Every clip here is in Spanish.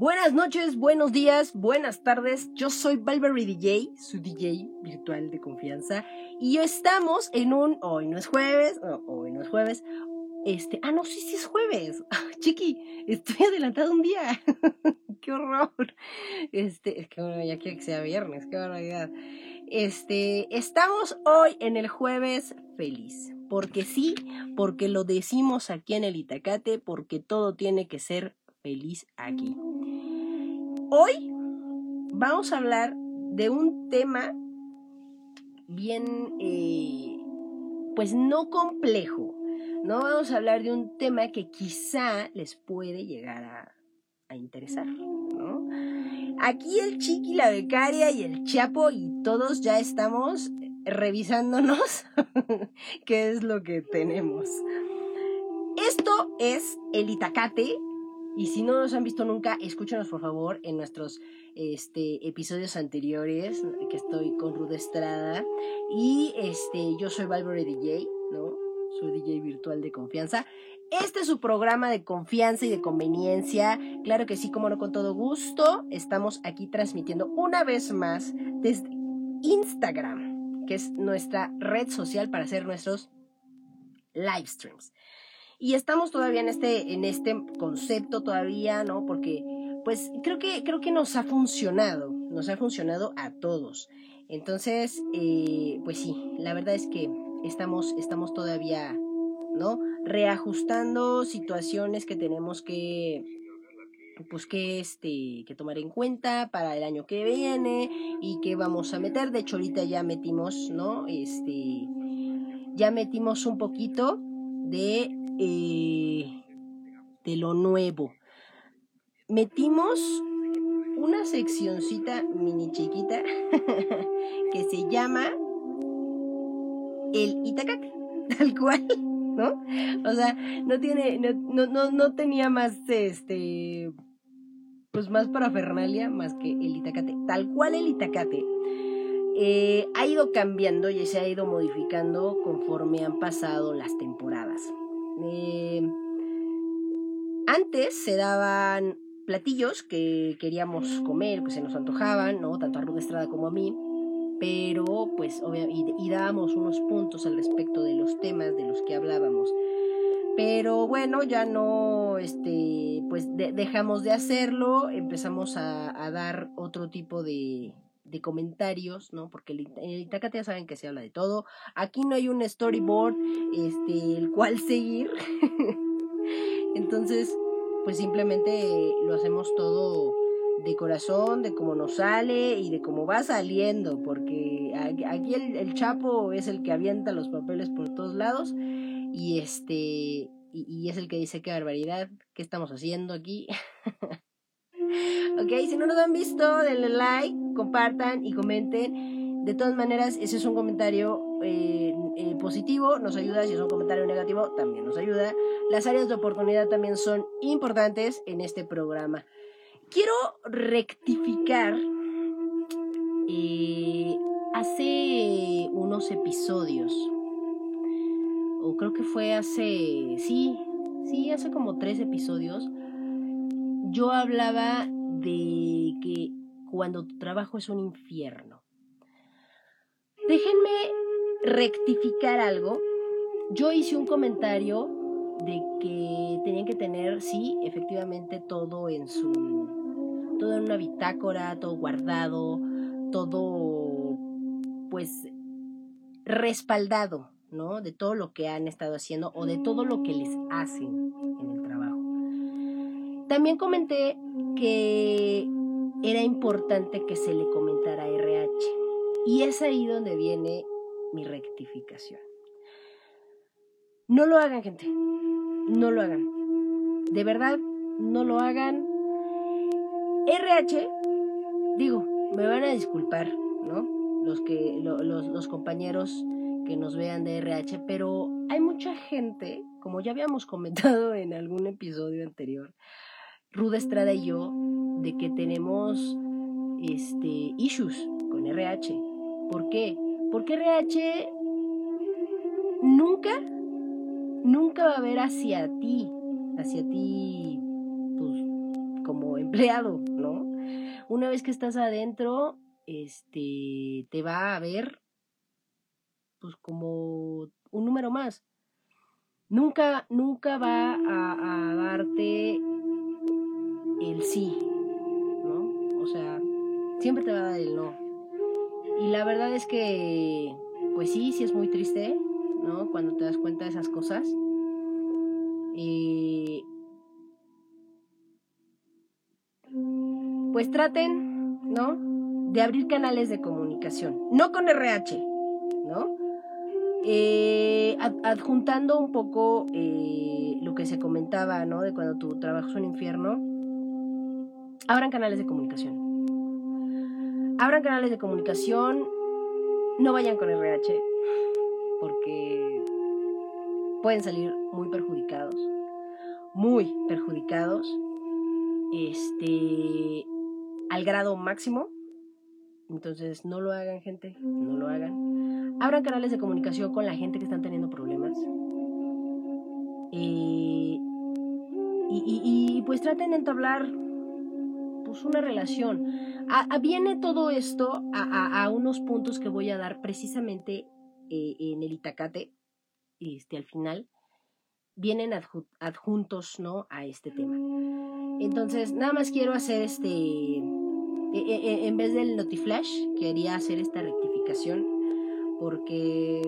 Buenas noches, buenos días, buenas tardes. Yo soy Valverde DJ, su DJ virtual de confianza. Y estamos en un. Hoy no es jueves, hoy no es jueves. Este. Ah, no, sí, sí es jueves. Chiqui, estoy adelantado un día. qué horror. Este, es que bueno, ya quiero que sea viernes, qué barbaridad. Este, estamos hoy en el jueves feliz. Porque sí, porque lo decimos aquí en el Itacate, porque todo tiene que ser feliz aquí. Hoy vamos a hablar de un tema bien, eh, pues no complejo. No vamos a hablar de un tema que quizá les puede llegar a, interesar. Aquí el chiqui, la becaria y el chapo y todos ya estamos revisándonos qué es lo que tenemos. Esto es el Itacate. Y si no nos han visto nunca, escúchenos por favor en nuestros este, episodios anteriores, que estoy con Rude Estrada. Y este, yo soy Valverde DJ, ¿no? Soy DJ virtual de confianza. Este es su programa de confianza y de conveniencia. Claro que sí, como no, con todo gusto. Estamos aquí transmitiendo una vez más desde Instagram que es nuestra red social para hacer nuestros live streams. Y estamos todavía en este, en este concepto todavía, ¿no? Porque, pues, creo que, creo que nos ha funcionado, nos ha funcionado a todos. Entonces, eh, pues sí, la verdad es que estamos, estamos todavía, ¿no? Reajustando situaciones que tenemos que, pues que este que tomar en cuenta para el año que viene y que vamos a meter de hecho ahorita ya metimos no este ya metimos un poquito de eh, de lo nuevo metimos una seccioncita mini chiquita que se llama el Itacate tal cual ¿no? O sea, no tiene, no, no, no tenía más este pues más para Fernalia más que el Itacate. Tal cual el Itacate eh, ha ido cambiando y se ha ido modificando conforme han pasado las temporadas. Eh, antes se daban platillos que queríamos comer, que se nos antojaban, ¿no? Tanto a Ruth Estrada como a mí. Pero, pues, obviamente, y dábamos unos puntos al respecto de los temas de los que hablábamos. Pero bueno, ya no, este, pues dejamos de hacerlo, empezamos a, dar otro tipo de, de comentarios, ¿no? Porque en el Itacate ya saben que se habla de todo. Aquí no hay un storyboard, este, el cual seguir. Entonces, pues simplemente lo hacemos todo de corazón, de cómo nos sale y de cómo va saliendo, porque aquí el, el Chapo es el que avienta los papeles por todos lados y este y, es el que dice qué barbaridad, qué estamos haciendo aquí. ok, si no nos han visto, denle like, compartan y comenten. De todas maneras, ese es un comentario eh, eh, positivo, nos ayuda. Si es un comentario negativo, también nos ayuda. Las áreas de oportunidad también son importantes en este programa. Quiero rectificar. Eh, hace unos episodios o creo que fue hace, sí, sí, hace como tres episodios, yo hablaba de que cuando tu trabajo es un infierno. Déjenme rectificar algo. Yo hice un comentario de que tenían que tener, sí, efectivamente todo en su, todo en una bitácora, todo guardado, todo, pues, respaldado, ¿no? De todo lo que han estado haciendo o de todo lo que les hacen en el trabajo. También comenté que era importante que se le comentara RH y es ahí donde viene mi rectificación. No lo hagan, gente. No lo hagan. De verdad, no lo hagan. RH, digo, me van a disculpar, ¿no? Los que los, los compañeros que nos vean de RH, pero hay mucha gente, como ya habíamos comentado en algún episodio anterior, Ruda Estrada y yo, de que tenemos este issues con RH. ¿Por qué? Porque RH nunca, nunca va a ver hacia ti, hacia ti, pues, como empleado, ¿no? Una vez que estás adentro, este, te va a ver, pues como un número más. Nunca, nunca va a, a darte el sí. O sea, siempre te va a dar el no. Y la verdad es que, pues sí, sí es muy triste, ¿no? Cuando te das cuenta de esas cosas. Eh, pues traten, ¿no? De abrir canales de comunicación. No con RH, ¿no? Eh, adjuntando un poco eh, lo que se comentaba, ¿no? De cuando tu trabajo es un infierno. Abran canales de comunicación. Abran canales de comunicación. No vayan con RH. Porque pueden salir muy perjudicados. Muy perjudicados. Este. Al grado máximo. Entonces, no lo hagan, gente. No lo hagan. Abran canales de comunicación con la gente que están teniendo problemas. Eh, y, y, pues traten de entablar pues una relación. viene todo esto a, unos puntos que voy a dar precisamente eh, en el Itacate, este, al final, vienen adjuntos, ¿no? A este tema. Entonces, nada más quiero hacer este, e, e, e, en vez del Notiflash, quería hacer esta rectificación, porque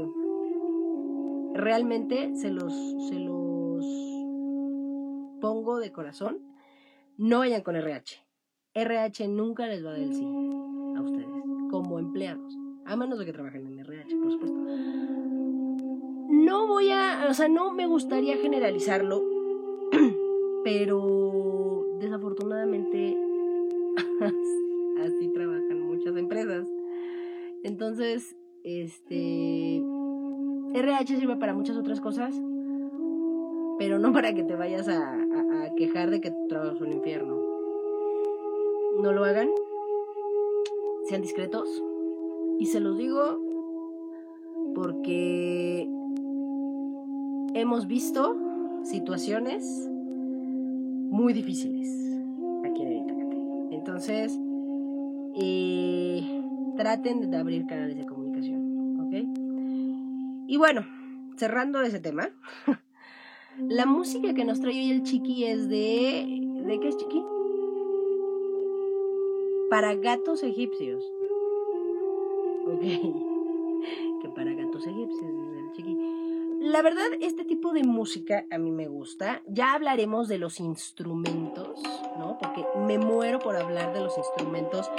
realmente se los, se los pongo de corazón. No vayan con RH. RH nunca les va a dar el sí a ustedes, como empleados, a menos de que trabajen en RH, por supuesto. No voy a, o sea, no me gustaría generalizarlo, pero desafortunadamente así trabajan muchas empresas. Entonces, este, RH sirve para muchas otras cosas, pero no para que te vayas a, quejar de que tu trabajo es un infierno no lo hagan, sean discretos. Y se los digo porque hemos visto situaciones muy difíciles aquí en Itacate. Entonces, eh, traten de abrir canales de comunicación, ¿ok? Y bueno, cerrando ese tema, la música que nos trae hoy el Chiqui es de... ¿De qué es Chiqui? Para gatos egipcios. Ok. que para gatos egipcios, el chiqui. La verdad, este tipo de música a mí me gusta. Ya hablaremos de los instrumentos, ¿no? Porque me muero por hablar de los instrumentos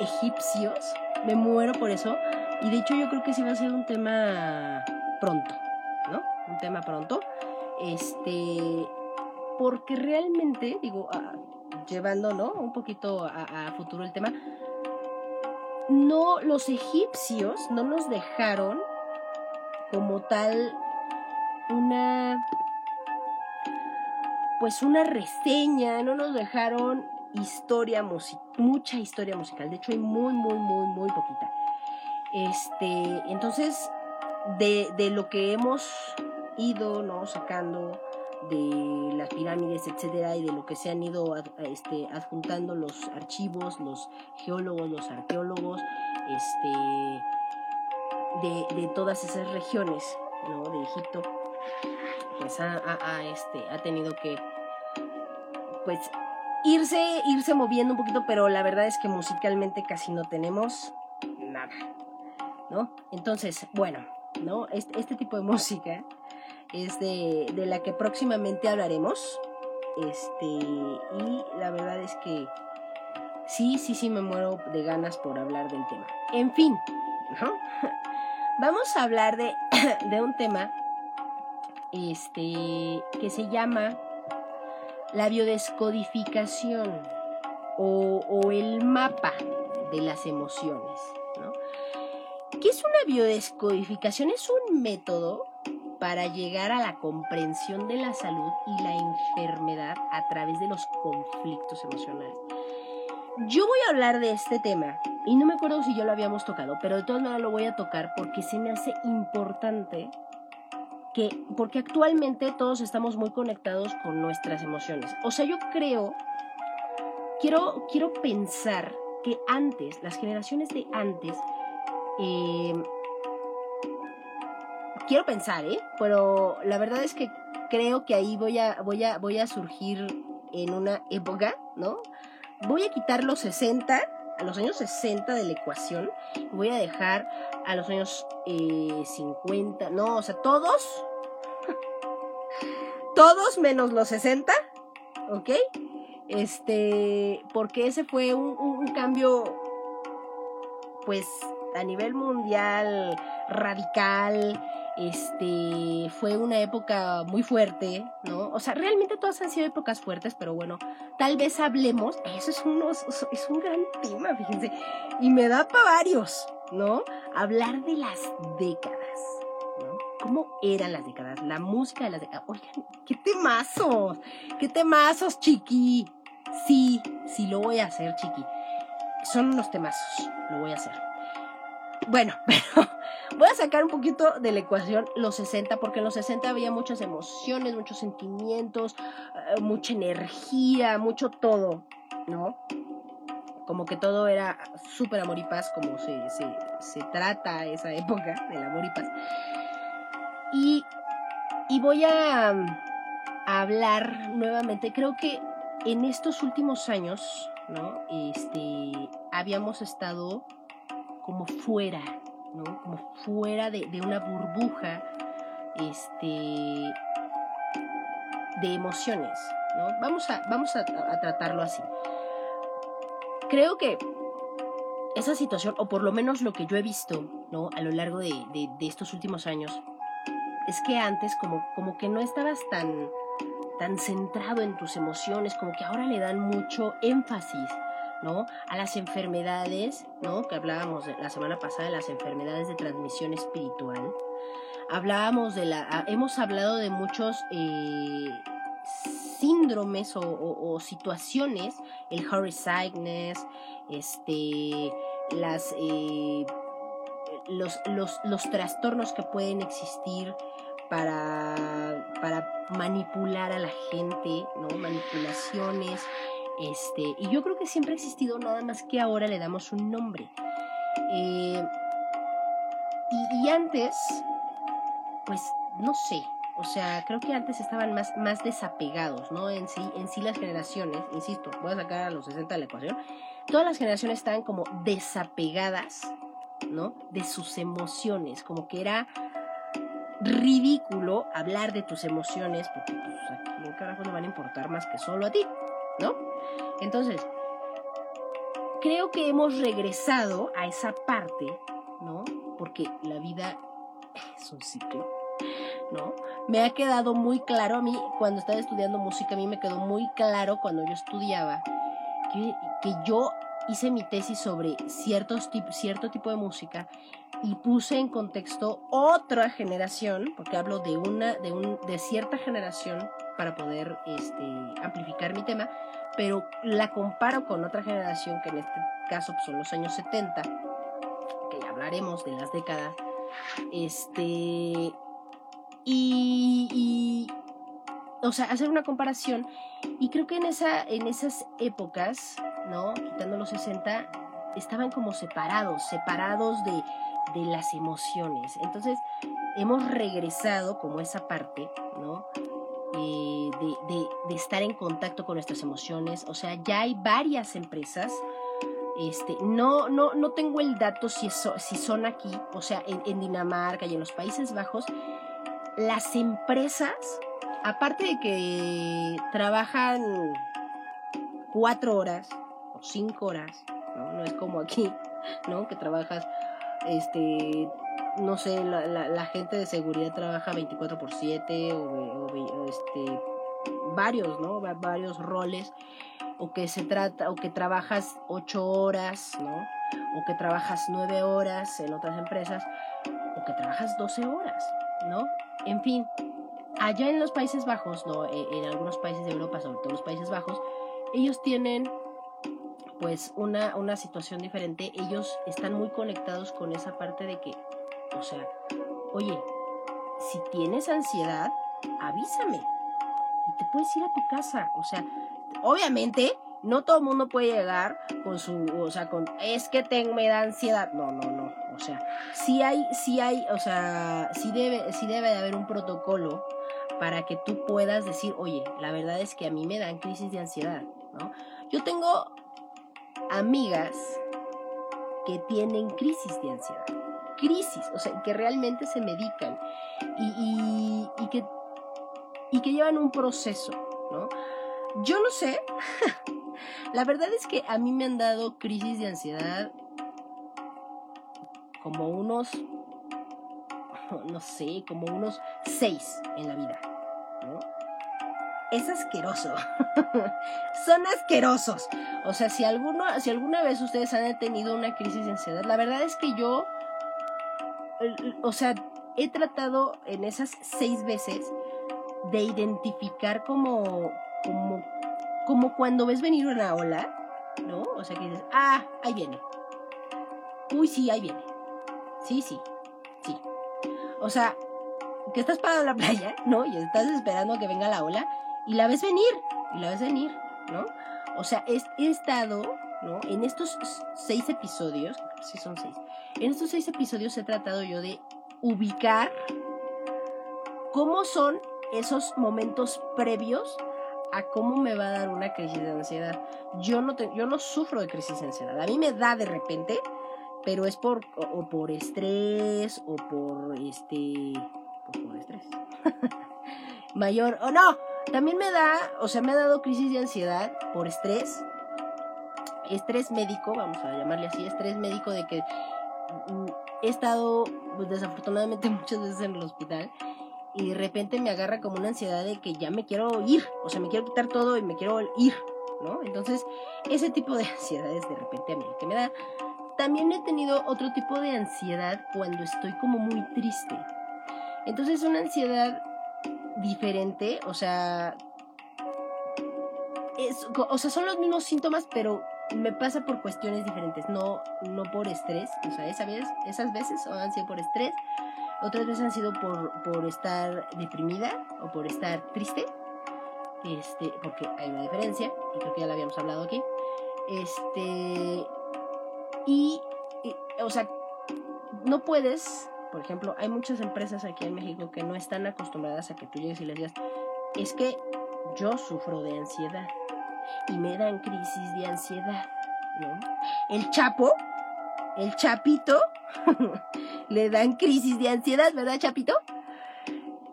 egipcios. Me muero por eso. Y de hecho yo creo que sí va a ser un tema pronto, ¿no? Un tema pronto. Este, porque realmente, digo, llevando, ¿no? Un poquito a, futuro el tema. No, los egipcios no nos dejaron como tal una pues una reseña, no nos dejaron historia mucha historia musical, de hecho hay muy muy muy muy poquita. Este, entonces de, de lo que hemos ido no sacando de las pirámides, etcétera, y de lo que se han ido este, adjuntando los archivos, los geólogos, los arqueólogos, este, de, todas esas regiones ¿no? de Egipto, pues ha, este, ha tenido que pues irse, irse moviendo un poquito, pero la verdad es que musicalmente casi no tenemos nada, ¿no? Entonces, bueno, ¿no? Este, este tipo de música es de, la que próximamente hablaremos. Este, y la verdad es que sí, sí, sí me muero de ganas por hablar del tema. En fin, Vamos a hablar de, de un tema este, que se llama la biodescodificación o, o el mapa de las emociones. ¿no? ¿Qué es una biodescodificación? Es un método para llegar a la comprensión de la salud y la enfermedad a través de los conflictos emocionales. Yo voy a hablar de este tema y no me acuerdo si yo lo habíamos tocado, pero de todas maneras lo voy a tocar porque se me hace importante que, porque actualmente todos estamos muy conectados con nuestras emociones. O sea, yo creo quiero, quiero pensar que antes, las generaciones de antes, eh, quiero pensar, ¿eh? Pero la verdad es que creo que ahí voy a, voy a, voy a surgir en una época, ¿no? Voy a quitar los 60, a los años 60 de la ecuación, voy a dejar a los años 50, no, o sea, todos, todos menos los 60, ¿ok? Este, porque ese fue un cambio, pues, a nivel mundial radical, este, fue una época muy fuerte, ¿no? O sea, realmente todas han sido épocas fuertes, pero bueno, tal vez hablemos, eso es, unos, es un gran tema, fíjense, y me da para varios, ¿no? Hablar de las décadas, ¿no? ¿Cómo eran las décadas? La música de las décadas. Oigan, qué temazos, qué temazos, chiqui. Sí, sí lo voy a hacer, chiqui. Son unos temazos, lo voy a hacer. Bueno, pero voy a sacar un poquito de la ecuación los 60, porque en los 60 había muchas emociones, muchos sentimientos, eh, mucha energía, mucho todo, ¿no? Como que todo era súper amor y paz, como se, se, se, trata esa época del amor y paz. Y, voy a, a hablar nuevamente, creo que en estos últimos años, ¿no? Este, habíamos estado como fuera, ¿no? Como fuera de, una burbuja, este, de emociones, ¿no? Vamos a, vamos a, a tratarlo así. Creo que esa situación, o por lo menos lo que yo he visto, ¿no? A lo largo de, de, de estos últimos años, es que antes como, como que no estabas tan, tan centrado en tus emociones, como que ahora le dan mucho énfasis ¿no? A las enfermedades, ¿no? Que hablábamos la semana pasada de las enfermedades de transmisión espiritual. Hablábamos de la, hemos hablado de muchos eh, síndromes o, situaciones, el Harry Sickness, este, las, eh, los, los, los trastornos que pueden existir para, para manipular a la gente, ¿no? Manipulaciones, este, y yo creo que siempre ha existido, nada más que ahora le damos un nombre. Eh, y, antes, pues no sé, o sea, creo que antes estaban más, más desapegados, ¿no? En sí, en sí las generaciones, insisto, voy a sacar a los 60 de la ecuación, todas las generaciones estaban como desapegadas, ¿no? De sus emociones, como que era ridículo hablar de tus emociones, porque pues aquí en carajo no van a importar más que solo a ti, ¿no? Entonces, creo que hemos regresado a esa parte, ¿no? Porque la vida es un ciclo, ¿no? Me ha quedado muy claro a mí, cuando estaba estudiando música, a mí me quedó muy claro cuando yo estudiaba que, que yo hice mi tesis sobre ciertos cierto tipo de música y puse en contexto otra generación, porque hablo de una, de un, de cierta generación para poder este, amplificar mi tema, pero la comparo con otra generación que en este caso pues, son los años 70, que ya hablaremos de las décadas, este, y, y, o sea, hacer una comparación, y creo que en, esa, en esas épocas, ¿no? Quitando los 60, estaban como separados, separados de, de las emociones. Entonces, hemos regresado como esa parte, ¿no? Eh, de, de, estar en contacto con nuestras emociones. O sea, ya hay varias empresas. Este, no, no, no tengo el dato si, eso, si son aquí, o sea, en, Dinamarca y en los Países Bajos. Las empresas, aparte de que trabajan cuatro horas cinco horas, ¿no? No es como aquí, ¿no? Que trabajas este no sé, la, gente de seguridad trabaja 24 por 7 o, o, o, este, varios, ¿no? Varios roles, o que se trata, o que trabajas 8 horas, ¿no? O que trabajas 9 horas en otras empresas, o que trabajas 12 horas, ¿no? En fin, allá en los Países Bajos, ¿no? En, en algunos países de Europa, sobre todo los Países Bajos, ellos tienen pues una, una situación diferente, ellos están muy conectados con esa parte de que o sea, oye, si tienes ansiedad, avísame. Y te puedes ir a tu casa. O sea, obviamente no todo el mundo puede llegar con su, o sea, con, es que tengo, me da ansiedad. No, no, no. O sea, sí hay, sí hay, o sea, sí debe, sí debe de haber un protocolo para que tú puedas decir, oye, la verdad es que a mí me dan crisis de ansiedad, ¿no? Yo tengo amigas que tienen crisis de ansiedad, crisis, o sea, que realmente se medican y, que, y que llevan un proceso, ¿no? Yo lo sé, la verdad es que a mí me han dado crisis de ansiedad como unos, no sé, como unos seis en la vida. Es asqueroso. Son asquerosos. O sea, si, alguno, si alguna vez ustedes han tenido una crisis de ansiedad, la verdad es que yo, o sea, he tratado en esas seis veces de identificar como, como, como cuando ves venir una ola, ¿no? O sea, que dices, ah, ahí viene. Uy, sí, ahí viene. Sí, sí, sí. O sea, que estás parado en la playa, ¿no? Y estás esperando que venga la ola y la ves venir, y la ves venir, ¿no? O sea, he, estado, ¿no? En estos seis episodios, sí son seis, en estos seis episodios he tratado yo de ubicar cómo son esos momentos previos a cómo me va a dar una crisis de ansiedad. Yo no, yo no sufro de crisis de ansiedad. A mí me da de repente, pero es por o, por estrés o por este pues, por estrés mayor o no también me da o sea me ha dado crisis de ansiedad por estrés estrés médico vamos a llamarle así estrés médico de que mm, he estado pues, desafortunadamente muchas veces en el hospital y de repente me agarra como una ansiedad de que ya me quiero ir o sea me quiero quitar todo y me quiero ir ¿no? Entonces, ese tipo de ansiedades de repente a mí que me da también he tenido otro tipo de ansiedad cuando estoy como muy triste. Entonces una ansiedad diferente, o sea, o sea, son los mismos síntomas, pero me pasa por cuestiones diferentes, no, no por estrés, o sea, esa vez, esas veces han sido por estrés, otras veces han sido por, por estar deprimida o por estar triste, este, porque hay una diferencia, y creo que ya la habíamos hablado aquí, este, y, o sea, no puedes, por ejemplo, hay muchas empresas aquí en México que no están acostumbradas a que tú llegues y les digas, es que yo sufro de ansiedad y me dan crisis de ansiedad, ¿no? El chapo, el chapito, le dan crisis de ansiedad, ¿verdad, chapito?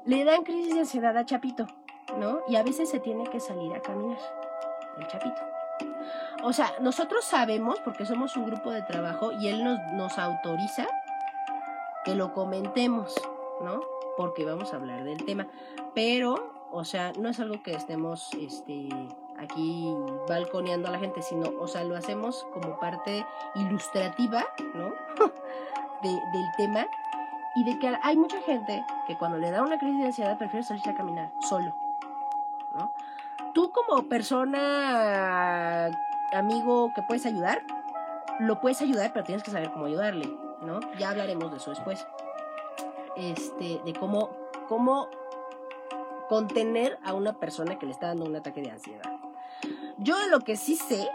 Le dan crisis de ansiedad a chapito, ¿no? Y a veces se tiene que salir a caminar, el chapito. O sea, nosotros sabemos, porque somos un grupo de trabajo y él nos, nos autoriza que lo comentemos, ¿no? Porque vamos a hablar del tema. Pero, o sea, no es algo que estemos este, aquí balconeando a la gente, sino, o sea, lo hacemos como parte ilustrativa, ¿no? del tema. Y de que hay mucha gente que cuando le da una crisis de ansiedad prefiere salirse a caminar solo, ¿no? Tú como persona amigo que puedes ayudar, lo puedes ayudar, pero tienes que saber cómo ayudarle, ¿no? Ya hablaremos de eso después. Este, de cómo, cómo contener a una persona que le está dando un ataque de ansiedad. Yo de lo que sí sé,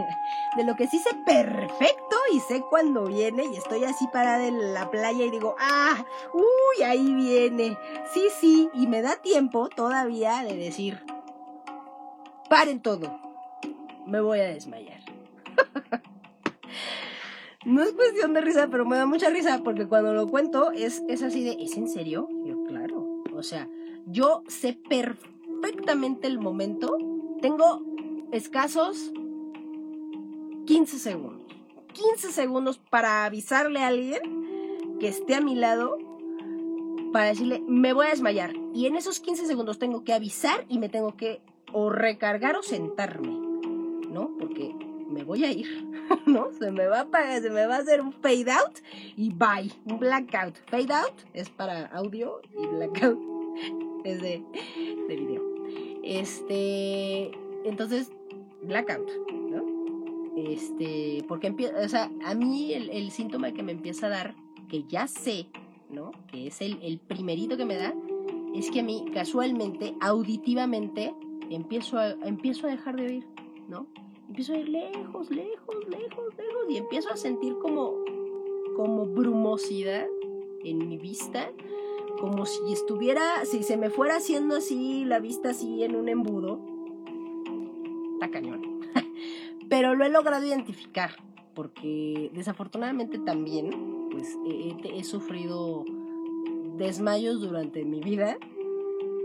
de lo que sí sé perfecto y sé cuando viene y estoy así parada en la playa y digo, ah, uy, ahí viene. Sí, sí, y me da tiempo todavía de decir, paren todo, me voy a desmayar. no es cuestión de risa, pero me da mucha risa porque cuando lo cuento es, es así de, ¿es en serio? Yo, claro. O sea, yo sé perfectamente el momento. Tengo escasos 15 segundos. 15 segundos para avisarle a alguien que esté a mi lado para decirle, me voy a desmayar. Y en esos 15 segundos tengo que avisar y me tengo que o recargar o sentarme. ¿no? Porque me voy a ir, ¿no? Se me va a se me va a hacer un fade out y bye, un blackout. Fade out es para audio y blackout es de, de video. Este, entonces, blackout, ¿no? Este, porque empieza, o sea, a mí el, síntoma que me empieza a dar, que ya sé, ¿no? Que es el, el primerito que me da, es que a mí casualmente, auditivamente, empiezo a, empiezo a dejar de oír, ¿no? Empiezo a ir lejos, lejos, lejos, lejos y empiezo a sentir como, como brumosidad en mi vista, como si estuviera, si se me fuera haciendo así la vista así en un embudo. Está cañón. Pero lo he logrado identificar, porque desafortunadamente también, pues he, he sufrido desmayos durante mi vida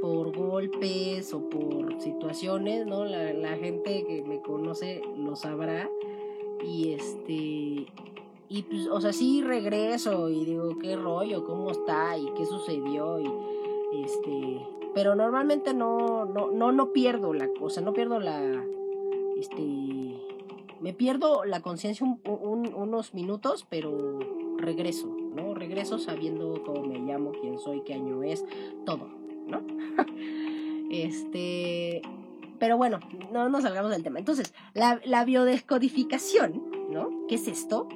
por golpes o por situaciones, ¿no? La, gente que me conoce lo sabrá. Y este. Y pues, o sea, sí regreso y digo, ¿qué rollo? ¿Cómo está? ¿Y qué sucedió? Y este. Pero normalmente no, no, no, no pierdo la cosa, no pierdo la. Este. Me pierdo la conciencia unos minutos, pero regreso, ¿no? Regreso sabiendo cómo me llamo, quién soy, qué año es, todo. ¿No? este, pero bueno, no nos salgamos del tema. Entonces, la, biodescodificación, ¿no? ¿Qué es esto?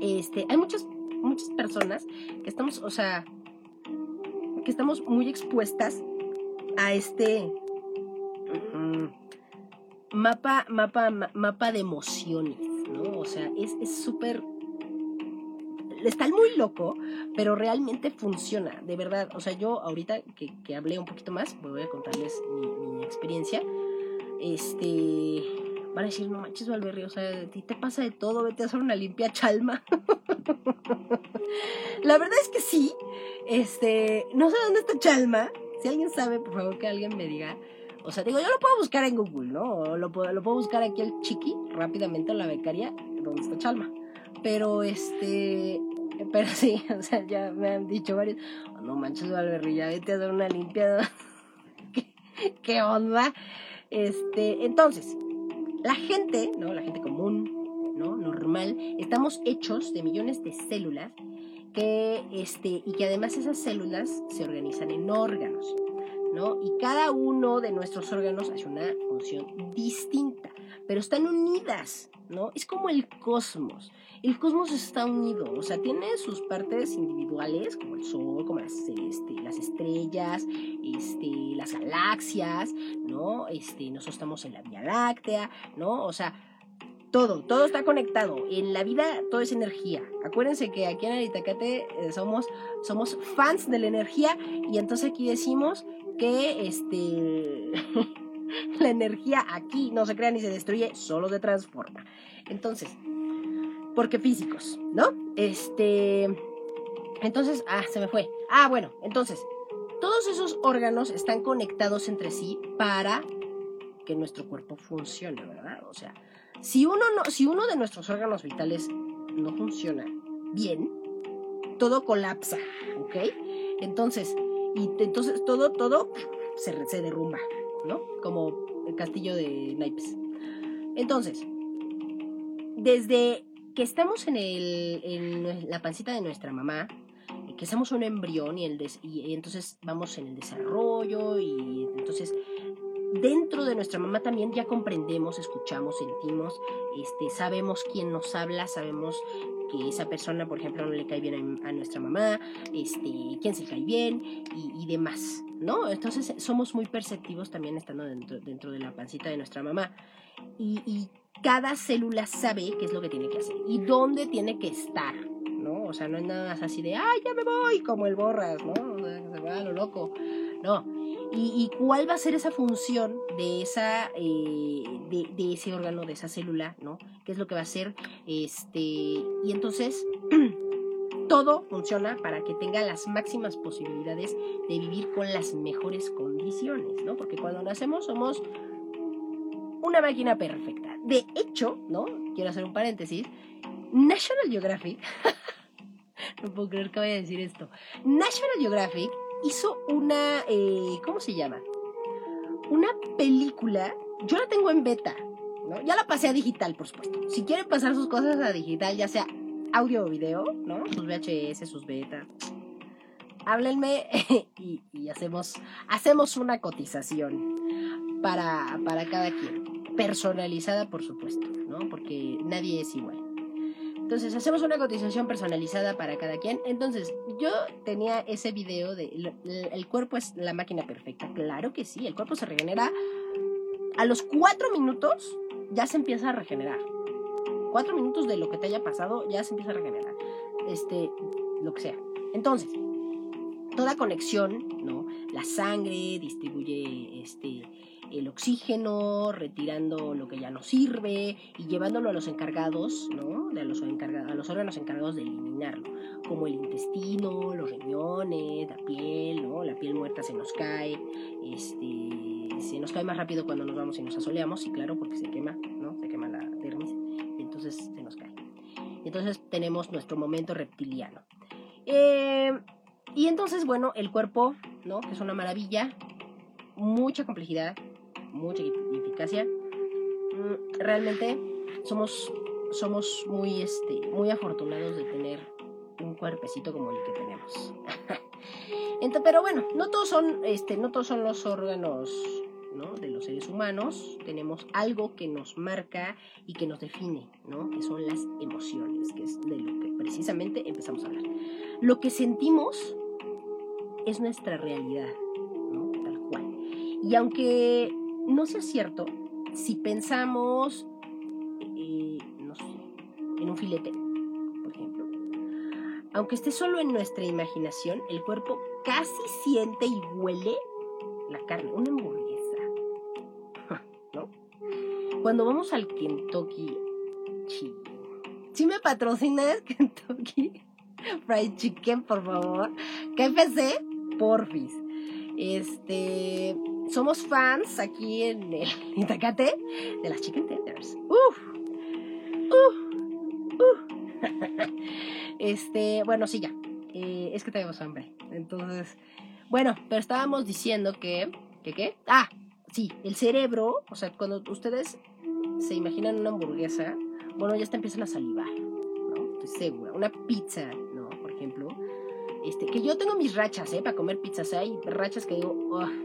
Este, hay muchas, muchas personas que estamos, o sea, que estamos muy expuestas a este mapa, mapa, mapa de emociones, ¿no? O sea, es súper está muy loco, pero realmente funciona, de verdad. O sea, yo ahorita que, hablé un poquito más, voy a contarles mi, experiencia. Este, van a decir, no manches, Valverri, o sea, a ti te pasa de todo, vete a hacer una limpia chalma. La verdad es que sí. Este, no sé dónde está Chalma. Si alguien sabe, por favor que alguien me diga. O sea, digo, yo lo puedo buscar en Google, ¿no? O lo puedo, lo puedo buscar aquí el chiqui, rápidamente en la becaria, donde está Chalma. Pero este, pero sí, o sea, ya me han dicho varios, no manches, Valverri, ya vete a hacer una limpiada. ¿Qué, onda? Este, entonces, la gente, ¿no? La gente común, ¿no? Normal, estamos hechos de millones de células que, este, y que además esas células se organizan en órganos, ¿no? Y cada uno de nuestros órganos hace una función distinta, pero están unidas, ¿no? Es como el cosmos el cosmos está unido, o sea, tiene sus partes individuales, como el Sol, como las, este, las estrellas, este, las galaxias, ¿no? Este, nosotros estamos en la Vía Láctea, ¿no? O sea, todo, todo está conectado. En la vida todo es energía. Acuérdense que aquí en Aritacate eh, somos, somos fans de la energía y entonces aquí decimos que este, la energía aquí no se crea ni se destruye, solo se transforma. Entonces, porque físicos, ¿no? Este, entonces, ah, se me fue. Ah, bueno, entonces, todos esos órganos están conectados entre sí para que nuestro cuerpo funcione, ¿verdad? O sea, si uno, no, si uno de nuestros órganos vitales no funciona bien, todo colapsa, ¿ok? Entonces, entonces todo, todo se derrumba, Como el castillo de naipes. Entonces, desde que estamos en, el, la pancita de nuestra mamá, que somos un embrión y, el y entonces vamos en el desarrollo y entonces dentro de nuestra mamá también ya comprendemos, escuchamos, sentimos, este, sabemos quién nos habla, sabemos que esa persona, por ejemplo, no le cae bien a, nuestra mamá, este, quién se cae bien y, demás, ¿no? Entonces somos muy perceptivos también estando dentro, dentro de la pancita de nuestra mamá. Y, y cada célula sabe qué es lo que tiene que hacer y dónde tiene que estar, ¿no? O sea, no es nada más así de, ¡ay, ya me voy! Como el borras, ¿no? se va a lo loco. No. Y, cuál va a ser esa función de, esa, eh, de, ese órgano, de esa célula, ¿no? ¿Qué es lo que va a hacer? Este, y entonces, todo funciona para que tenga las máximas posibilidades de vivir con las mejores condiciones, ¿no? Porque cuando nacemos somos una máquina perfecta. De hecho, ¿no? Quiero hacer un paréntesis. National Geographic, no puedo creer que vaya a decir esto. National Geographic hizo una, eh, ¿cómo se llama? Una película, yo la tengo en beta, ¿no? Ya la pasé a digital, por supuesto. Si quieren pasar sus cosas a digital, ya sea audio o video, ¿no? Sus VHS, sus beta. Háblenme y, y, hacemos, hacemos una cotización para, para cada quien personalizada, por supuesto, ¿no? Porque nadie es igual. Entonces hacemos una cotización personalizada para cada quien. Entonces yo tenía ese video de el, cuerpo es la máquina perfecta. Claro que sí, el cuerpo se regenera a los cuatro minutos ya se empieza a regenerar. Cuatro minutos de lo que te haya pasado ya se empieza a regenerar. Este, lo que sea. Entonces, toda conexión, ¿no? La sangre distribuye este, el oxígeno, retirando lo que ya no sirve y llevándolo a los encargados, ¿no? De los a los órganos encargados de eliminarlo, como el intestino, los riñones, la piel, ¿no? La piel muerta se nos cae, este, se nos cae más rápido cuando nos vamos y nos asoleamos, y claro, porque se quema, ¿no? Se quema la dermis, entonces se nos cae. Entonces tenemos nuestro momento reptiliano. Eh, y entonces, bueno, el cuerpo, ¿no? Que es una maravilla, mucha complejidad, mucha eficacia. Mm, realmente somos, somos muy, este, muy afortunados de tener un cuerpecito como el que tenemos. Entonces, pero bueno, no todos son, este, no todos son los órganos ¿no? de los seres humanos. Tenemos algo que nos marca y que nos define, ¿no? que son las emociones, que es de lo que precisamente empezamos a hablar. Lo que sentimos es nuestra realidad, tal cual. Y aunque no sea cierto si pensamos, eh, no sé, en un filete, por ejemplo. Aunque esté solo en nuestra imaginación, el cuerpo casi siente y huele la carne, una hamburguesa. ¿No? Cuando vamos al Kentucky, si ¿Sí me patrocinas Kentucky Fried Chicken, por favor. KFC, porfis. Este, somos fans aquí en el Itacate de las Chicken Tenders. Uf, uf, uf. Este, bueno, sí, ya. Eh, es que tenemos hambre. Entonces, bueno, pero estábamos diciendo que, ¿que qué? Ah, sí, el cerebro, o sea, cuando ustedes se imaginan una hamburguesa, bueno, ya está empiezan a salivar, ¿no? Estoy segura. Una pizza, ¿no? Por ejemplo este, que yo tengo mis rachas, ¿eh? Para comer pizzas. Hay rachas que digo,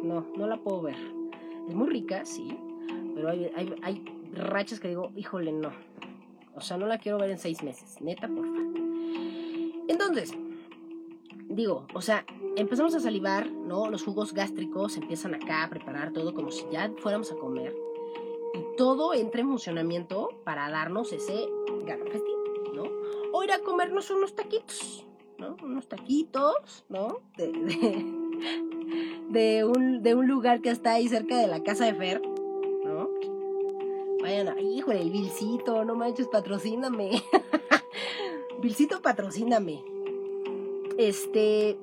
no, no la puedo ver. Es muy rica, sí. Pero hay, hay, rachas que digo, híjole, no. O sea, no la quiero ver en seis meses. Neta, porfa. Entonces, digo, o sea, empezamos a salivar, ¿no? Los jugos gástricos empiezan acá a preparar todo como si ya fuéramos a comer. Y todo entra en funcionamiento para darnos ese gran festín, ¿no? O ir a comernos unos taquitos, unos taquitos, ¿no? De, un, de un lugar que está ahí cerca de la casa de Fer, ¿no? Vayan a, híjole, el Vilcito, no manches, patrocíname. Vilcito, patrocíname. Este,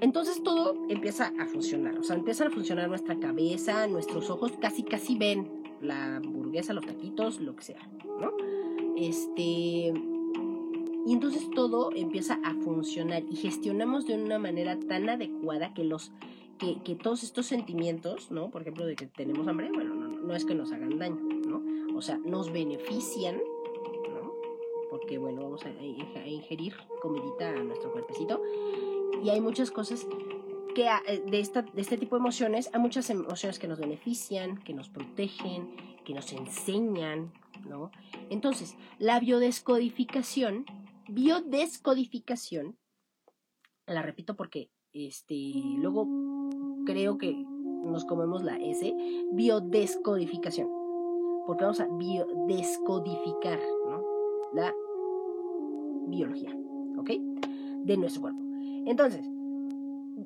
entonces todo empieza a funcionar, o sea, empieza a funcionar nuestra cabeza, nuestros ojos casi casi ven la hamburguesa, los taquitos, lo que sea, ¿no? Este, y entonces todo empieza a funcionar y gestionamos de una manera tan adecuada que los que, todos estos sentimientos, ¿no? Por ejemplo, de que tenemos hambre, bueno, no, es que nos hagan daño, ¿no? O sea, nos benefician, ¿no? Porque, bueno, vamos a, ingerir comidita a nuestro cuerpecito. Y hay muchas cosas que eh, de, esta, de este tipo de emociones, hay muchas emociones que nos benefician, que nos protegen, que nos enseñan, ¿no? Entonces, la biodescodificación biodescodificación, la repito porque este, luego creo que nos comemos la S, biodescodificación, porque vamos a biodescodificar ¿no? la biología, ¿ok? De nuestro cuerpo. Entonces,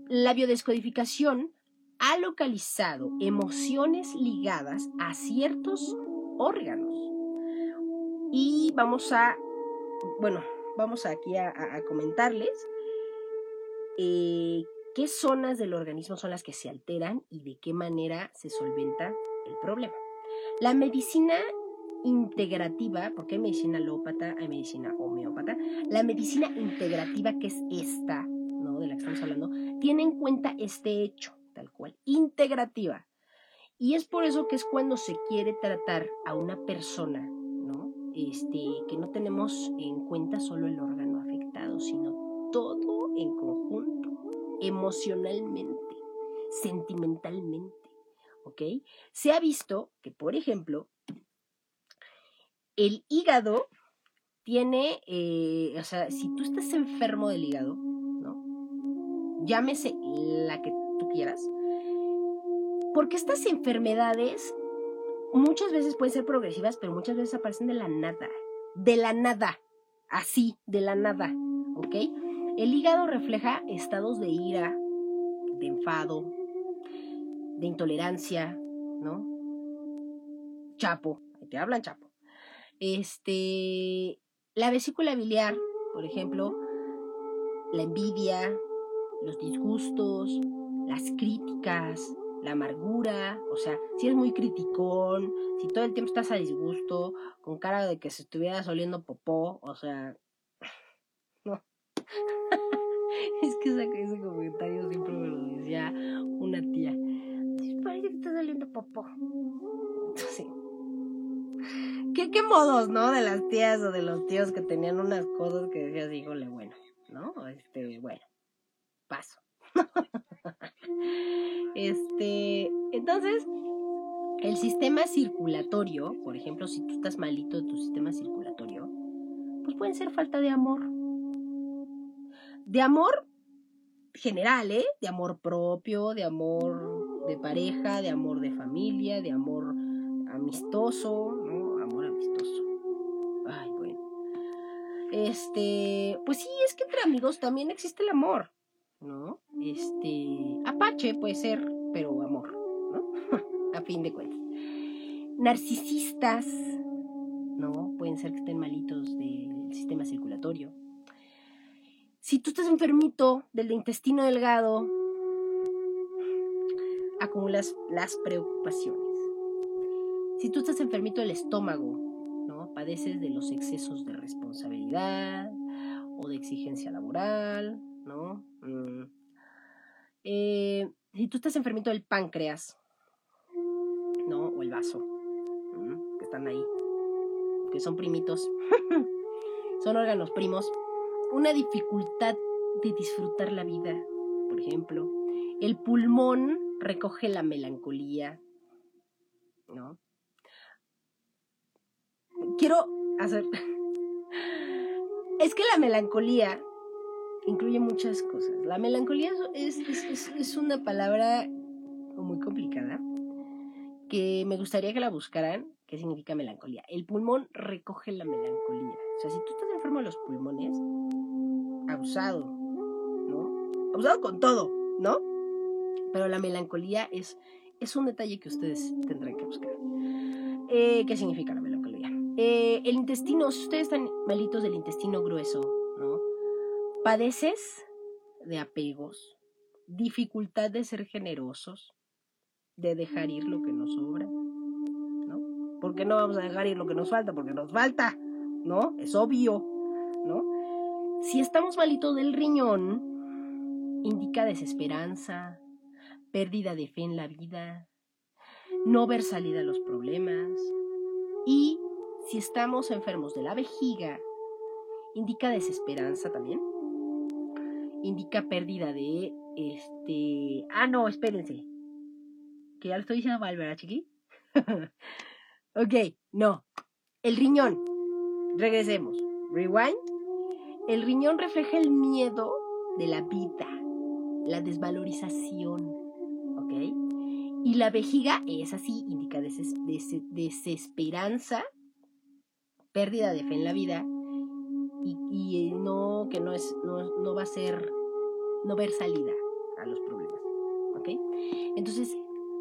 la biodescodificación ha localizado emociones ligadas a ciertos órganos. Y vamos a, bueno, vamos aquí a, comentarles eh, qué zonas del organismo son las que se alteran y de qué manera se solventa el problema. La medicina integrativa, porque hay medicina alópata, hay medicina homeópata, la medicina integrativa, que es esta, ¿no? De la que estamos hablando, tiene en cuenta este hecho, tal cual, integrativa. Y es por eso que es cuando se quiere tratar a una persona este, que no tenemos en cuenta solo el órgano afectado, sino todo en conjunto, emocionalmente, sentimentalmente. ¿Ok? Se ha visto que, por ejemplo, el hígado tiene, eh, o sea, si tú estás enfermo del hígado. Llámese la que tú quieras, porque estas enfermedades muchas veces pueden ser progresivas, pero muchas veces aparecen de la nada. De la nada. Así, de la nada. ¿Ok? El hígado refleja estados de ira, de enfado, de intolerancia, ¿no? Chapo, te hablan chapo. Este, la vesícula biliar, por ejemplo, la envidia, los disgustos, las críticas, la amargura, o sea, si es muy criticón, si todo el tiempo estás a disgusto, con cara de que se estuvieras oliendo popó, o sea, no. es que ese, comentario siempre me lo decía una tía. Parece que estás oliendo popó. Sí. ¿Qué, qué modos, ¿no? De las tías o de los tíos que tenían unas cosas que decías, híjole, bueno, ¿no? Este, bueno, paso. este, entonces, el sistema circulatorio, por ejemplo, si tú estás malito de tu sistema circulatorio, pues puede ser falta de amor. De amor general, ¿eh? De amor propio, de amor de pareja, de amor de familia, de amor amistoso, ¿no? Amor amistoso. Ay, bueno. Este, pues sí, es que entre amigos también existe el amor. ¿No? Este, Apache puede ser, pero amor, ¿no? A fin de cuentas. Narcisistas, ¿no? Pueden ser que estén malitos del sistema circulatorio. Si tú estás enfermito del intestino delgado, acumulas las preocupaciones. Si tú estás enfermito del estómago, ¿no? Padeces de los excesos de responsabilidad o de exigencia laboral, ¿no? Mm. Eh, si tú estás enfermito del páncreas, ¿no? O el vaso, que están ahí, que son primitos, son órganos primos, una dificultad de disfrutar la vida, por ejemplo, el pulmón recoge la melancolía, ¿no? Quiero hacer... Es que la melancolía incluye muchas cosas. La melancolía es, es, una palabra muy complicada que me gustaría que la buscaran. ¿Qué significa melancolía? El pulmón recoge la melancolía. O sea, si tú estás enfermo de los pulmones, abusado, ¿no? Abusado con todo, ¿no? Pero la melancolía es, es un detalle que ustedes tendrán que buscar. Eh, ¿Qué significa la melancolía? Eh, el intestino, si ustedes están malitos del intestino grueso, ¿Padeces de apegos, dificultad de ser generosos, de dejar ir lo que nos sobra? ¿No? ¿Por qué no vamos a dejar ir lo que nos falta? Porque nos falta, ¿no? Es obvio, ¿no? Si estamos malitos del riñón, indica desesperanza, pérdida de fe en la vida, no ver salida a los problemas. Y si estamos enfermos de la vejiga, indica desesperanza también, indica pérdida de este. Ah, no, espérense. Que ya lo estoy diciendo mal, ¿verdad, chiqui? ok, no. El riñón. Regresemos. Rewind. El riñón refleja el miedo de la vida, la desvalorización. ¿Ok? Y la vejiga es así, indica desesperanza, pérdida de fe en la vida y, eh, no, que no, es, no, va a ser, no ver salida a los problemas. ¿Ok? Entonces,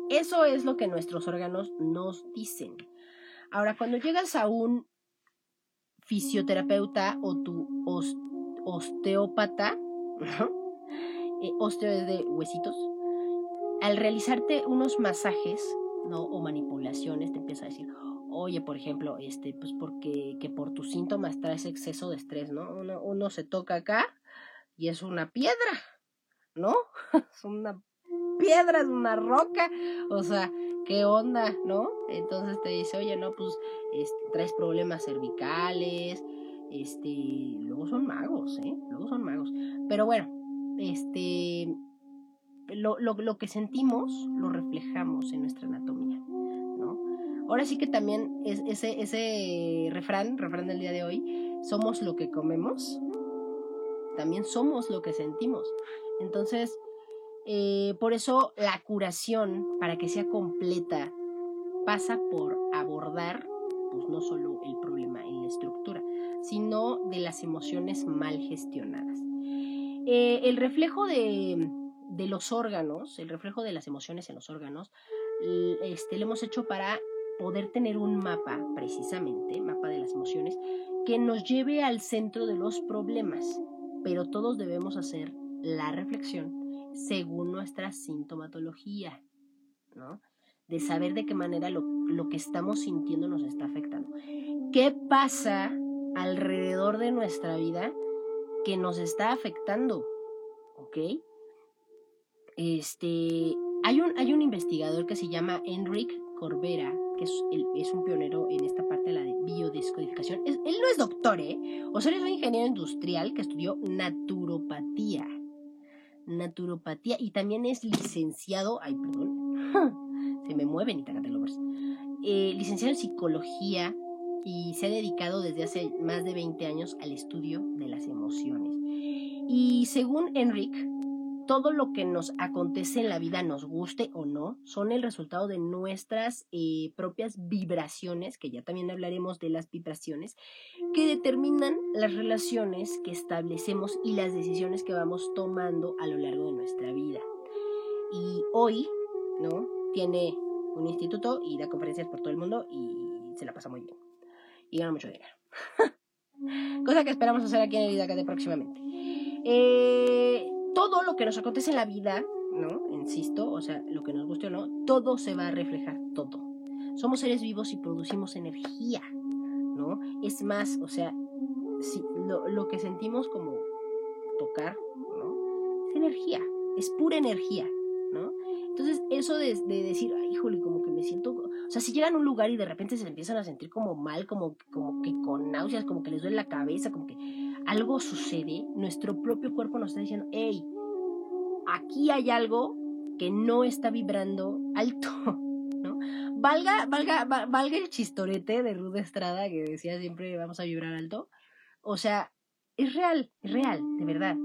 eso es lo que nuestros órganos nos dicen. Ahora, cuando llegas a un fisioterapeuta o tu osteópata, eh, osteo de huesitos, al realizarte unos masajes ¿no? o manipulaciones, te empieza a decir, oye, por ejemplo, este, pues porque que por tus síntomas traes exceso de estrés, ¿no? Uno, se toca acá y es una piedra, ¿no? es una piedra, es una roca, o sea, ¿qué onda, no? Entonces te dice, oye, no, pues este, traes problemas cervicales, este, luego son magos, ¿eh? Luego son magos. Pero bueno, este, lo, lo que sentimos lo reflejamos en nuestra anatomía. Ahora sí que también es ese, ese refrán, refrán del día de hoy, somos lo que comemos, también somos lo que sentimos. Entonces, eh, por eso la curación, para que sea completa, pasa por abordar pues no solo el problema en la estructura, sino de las emociones mal gestionadas. Eh, el reflejo de, de, los órganos, el reflejo de las emociones en los órganos, este, lo hemos hecho para poder tener un mapa, precisamente, mapa de las emociones, que nos lleve al centro de los problemas. Pero todos debemos hacer la reflexión según nuestra sintomatología, ¿no? De saber de qué manera lo, lo que estamos sintiendo nos está afectando. ¿Qué pasa alrededor de nuestra vida que nos está afectando? ¿Ok? Este, hay un, hay un investigador que se llama Enric Corbera, es, es, un pionero en esta parte de la biodescodificación. él no es doctor, ¿eh? O sea, él es un ingeniero industrial que estudió naturopatía. Naturopatía y también es licenciado, ay, perdón, se me mueven y lovers. Eh, licenciado en psicología y se ha dedicado desde hace más de 20 años al estudio de las emociones. Y según Enric, todo lo que nos acontece en la vida, nos guste o no, son el resultado de nuestras eh, propias vibraciones, que ya también hablaremos de las vibraciones, que determinan las relaciones que establecemos y las decisiones que vamos tomando a lo largo de nuestra vida. Y hoy, ¿no? Tiene un instituto y da conferencias por todo el mundo y se la pasa muy bien. Y gana mucho dinero. Cosa que esperamos hacer aquí en el IDACAD próximamente. Eh, todo lo que nos acontece en la vida, ¿no? Insisto, o sea, lo que nos guste o no, todo se va a reflejar, todo. Somos seres vivos y producimos energía, ¿no? Es más, o sea, si, lo, que sentimos como tocar, ¿no? Es energía, es pura energía, ¿no? Entonces, eso de, decir, ay, híjole, como que me siento. O sea, si llegan a un lugar y de repente se empiezan a sentir como mal, como, como que con náuseas, como que les duele la cabeza, como que algo sucede, nuestro propio cuerpo nos está diciendo, hey, aquí hay algo que no está vibrando alto, ¿no? Valga, valga, valga el chistorete de Ruth Estrada que decía siempre vamos a vibrar alto. O sea, es real, es real, de verdad.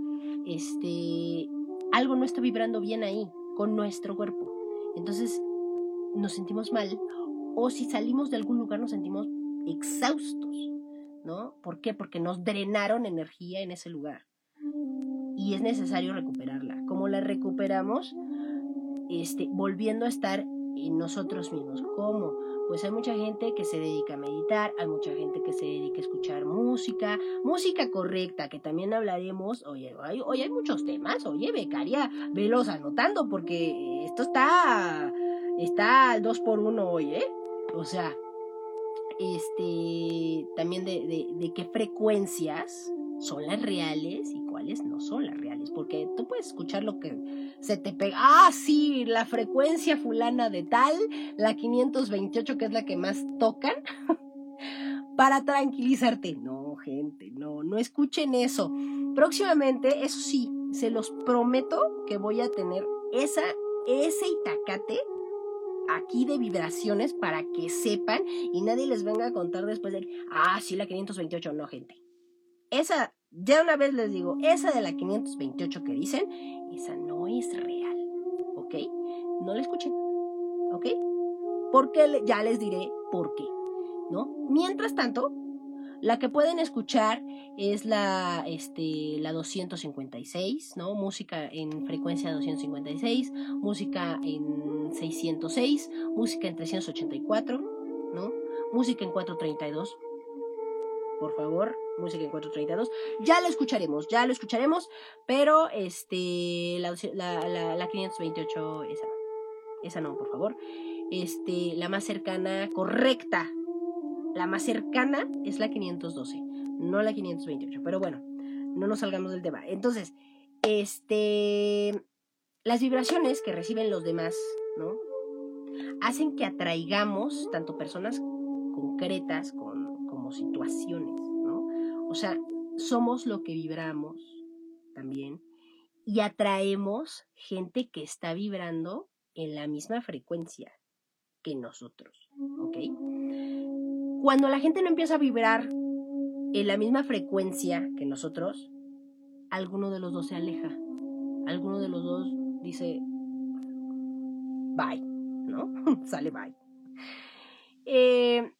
Este, algo no está vibrando bien ahí, con nuestro cuerpo. Entonces, nos sentimos mal. O si salimos de algún lugar nos sentimos exhaustos. ¿No? ¿Por qué? Porque nos drenaron energía en ese lugar y es necesario recuperarla. ¿Cómo la recuperamos? Este, volviendo a estar en nosotros mismos. ¿Cómo? Pues hay mucha gente que se dedica a meditar, hay mucha gente que se dedica a escuchar música, música correcta, que también hablaremos. Oye, hoy hay muchos temas. Oye, becaria, velos anotando porque esto está, está 2 por 1 hoy, ¿eh? O sea, este, también de, de, qué frecuencias son las reales y cuáles no son las reales, porque tú puedes escuchar lo que se te pega. Ah, sí, la frecuencia fulana de tal, la 528 que es la que más tocan, para tranquilizarte. No, gente, no, no escuchen eso. Próximamente, eso sí, se los prometo que voy a tener esa, ese itacate aquí de vibraciones para que sepan y nadie les venga a contar después de, ah, sí, la 528, no, gente. Esa, ya una vez les digo, esa de la 528 que dicen, esa no es real, ¿ok? No la escuchen, ¿ok? Porque ya les diré por qué, ¿no? Mientras tanto, la que pueden escuchar es la, este, la 256, ¿no? Música en frecuencia 256, música en 606, música en 384, ¿no? Música en 432. Por favor, música en 432. Ya la escucharemos, ya lo escucharemos, pero este, la, la, la 528, esa no. Esa no, por favor. Este, la más cercana, correcta, la más cercana es la 512, no la 528. Pero bueno, no nos salgamos del tema. Entonces, este, las vibraciones que reciben los demás, ¿no? Hacen que atraigamos tanto personas concretas como situaciones, ¿no? O sea, somos lo que vibramos también y atraemos gente que está vibrando en la misma frecuencia que nosotros, ¿ok? Cuando la gente no empieza a vibrar en la misma frecuencia que nosotros, alguno de los dos se aleja. Alguno de los dos dice, bye, ¿no? Sale bye. Eh,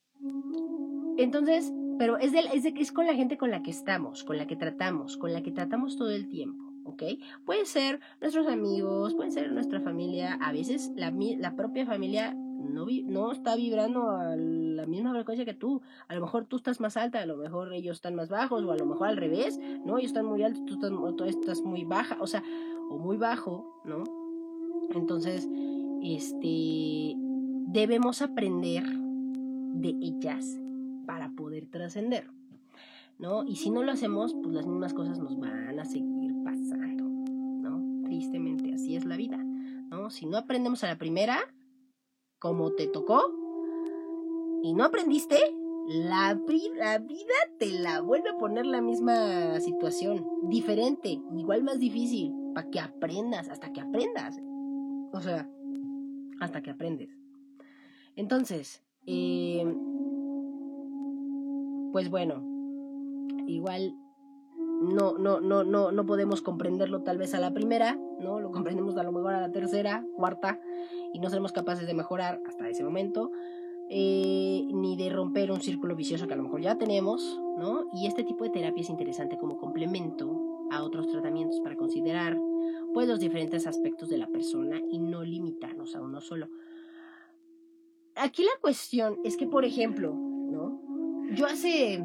entonces, pero es, es, es con la gente con la que estamos, con la que tratamos, con la que tratamos todo el tiempo. ¿ok? Puede ser nuestros amigos, puede ser nuestra familia, a veces la, propia familia no, no está vibrando a misma frecuencia que tú. A lo mejor tú estás más alta, a lo mejor ellos están más bajos, o a lo mejor al revés, ¿no? Ellos están muy altos, tú estás, tú estás muy baja, o sea, o muy bajo, ¿no? Entonces, este, debemos aprender de ellas para poder trascender, ¿no? Y si no lo hacemos, pues las mismas cosas nos van a seguir pasando, ¿no? Tristemente, así es la vida, ¿no? Si no aprendemos a la primera, como te tocó, y no aprendiste, la, vida te la vuelve a poner la misma situación, diferente, igual más difícil, para que aprendas, hasta que aprendas. O sea, hasta que aprendes. Entonces, eh, pues bueno, igual no, no, no, no, no podemos comprenderlo tal vez a la primera, ¿no? Lo comprendemos a lo mejor a la tercera, cuarta, y no seremos capaces de mejorar hasta ese momento, eh, ni de romper un círculo vicioso que a lo mejor ya tenemos, ¿no? Y este tipo de terapia es interesante como complemento a otros tratamientos para considerar, pues, los diferentes aspectos de la persona y no limitarnos a uno solo. Aquí la cuestión es que, por ejemplo, ¿no? Yo hace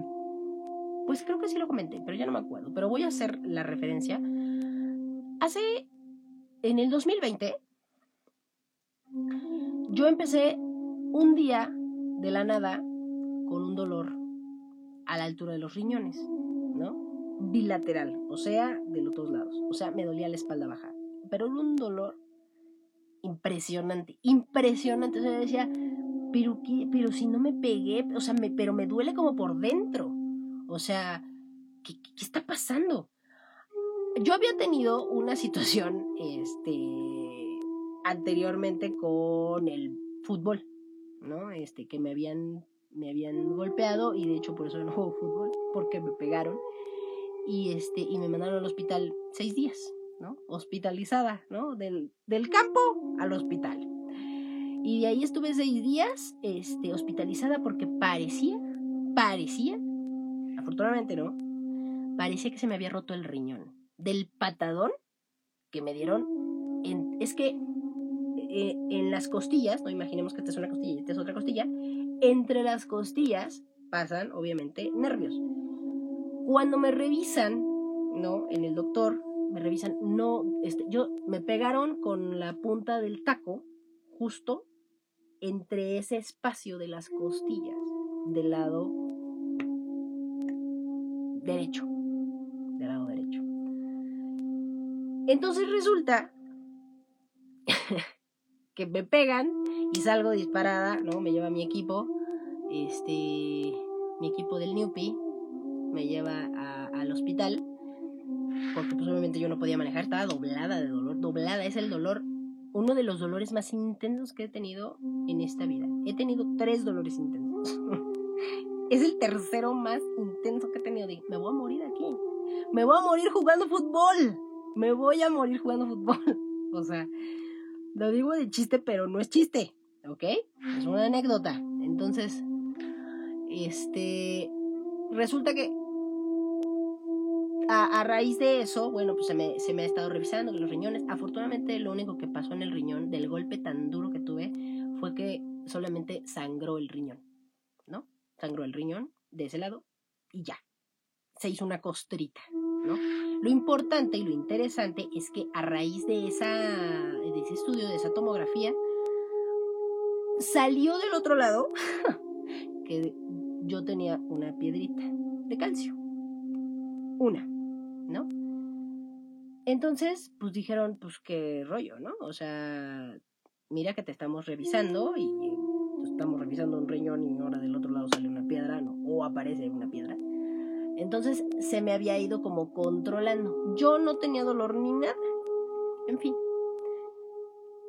pues creo que sí lo comenté, pero ya no me acuerdo. Pero voy a hacer la referencia. Hace, en el 2020, yo empecé un día de la nada con un dolor a la altura de los riñones, ¿no? Bilateral, o sea, de los dos lados. O sea, me dolía la espalda baja. Pero un dolor impresionante, impresionante. O sea, decía, pero, ¿qué? pero si no me pegué, o sea, me, pero me duele como por dentro. O sea, ¿qué, está pasando? Yo había tenido una situación este, anteriormente con el fútbol, ¿no? Este, que me habían, me habían golpeado y de hecho por eso no juego fútbol, porque me pegaron. Y, este, y me mandaron al hospital seis días, ¿no? Hospitalizada, ¿no? Del, del campo al hospital. Y de ahí estuve seis días este, hospitalizada porque parecía, parecía afortunadamente no, parecía que se me había roto el riñón. Del patadón que me dieron, es que eh, en las costillas, no imaginemos que esta es una costilla y esta es otra costilla, entre las costillas pasan, obviamente, nervios. Cuando me revisan, ¿no? En el doctor, me revisan, no, este, yo, me pegaron con la punta del taco, justo entre ese espacio de las costillas, del lado derecho, del lado derecho. Entonces resulta me pegan y salgo disparada, ¿no? Me lleva mi equipo, este, mi equipo del Newpi, me lleva al hospital, porque pues obviamente yo no podía manejar, estaba doblada de dolor, doblada, es el dolor, uno de los dolores más intensos que he tenido en esta vida. He tenido tres dolores intensos. es el tercero más intenso que he tenido. me voy a morir aquí. Me voy a morir jugando fútbol. Me voy a morir jugando fútbol. o sea, lo digo de chiste, pero no es chiste. ¿Ok? Es una anécdota. Entonces, este, resulta que a, raíz de eso, bueno, pues se me, se me ha estado revisando los riñones. Afortunadamente, lo único que pasó en el riñón del golpe tan duro que tuve fue que solamente sangró el riñón, ¿no? sangró el riñón de ese lado y ya, se hizo una costrita, ¿no? Lo importante y lo interesante es que a raíz de, esa, de ese estudio, de esa tomografía, salió del otro lado que yo tenía una piedrita de calcio. Una, ¿no? Entonces, pues dijeron, pues qué rollo, ¿no? O sea, mira que te estamos revisando y estamos revisando un riñón y ahora del otro lado sale una piedra, ¿no? o aparece una piedra. Entonces se me había ido como controlando. Yo no tenía dolor ni nada. En fin.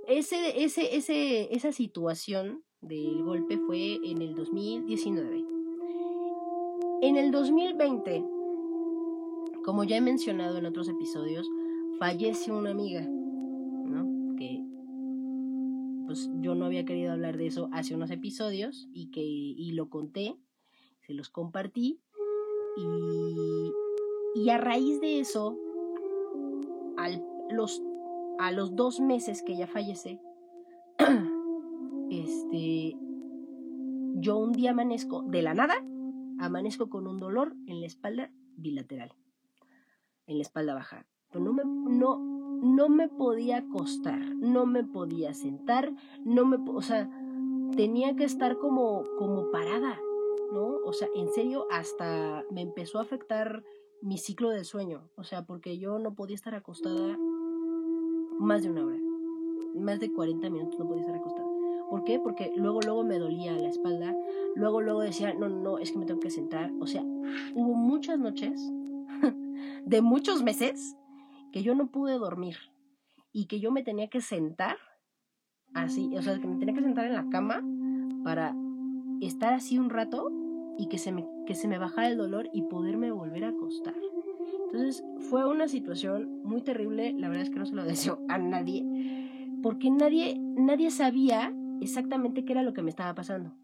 Ese, ese, ese, esa situación del golpe fue en el 2019. En el 2020, como ya he mencionado en otros episodios, fallece una amiga, ¿no? Que pues yo no había querido hablar de eso hace unos episodios y que y lo conté, se los compartí y, y a raíz de eso, al, los, a los dos meses que ella fallece, este, yo un día amanezco de la nada, amanezco con un dolor en la espalda bilateral, en la espalda baja. Pero no me, no, no me podía acostar, no me podía sentar, no me, o sea, tenía que estar como, como parada, ¿no? O sea, en serio, hasta me empezó a afectar mi ciclo de sueño, o sea, porque yo no podía estar acostada más de una hora, más de 40 minutos no podía estar acostada. ¿Por qué? Porque luego, luego me dolía la espalda, luego, luego decía, no, no, es que me tengo que sentar, o sea, hubo muchas noches de muchos meses que yo no pude dormir y que yo me tenía que sentar así, o sea, que me tenía que sentar en la cama para estar así un rato y que se me, que se me bajara el dolor y poderme volver a acostar. Entonces fue una situación muy terrible, la verdad es que no se lo deseo a nadie, porque nadie, nadie sabía exactamente qué era lo que me estaba pasando.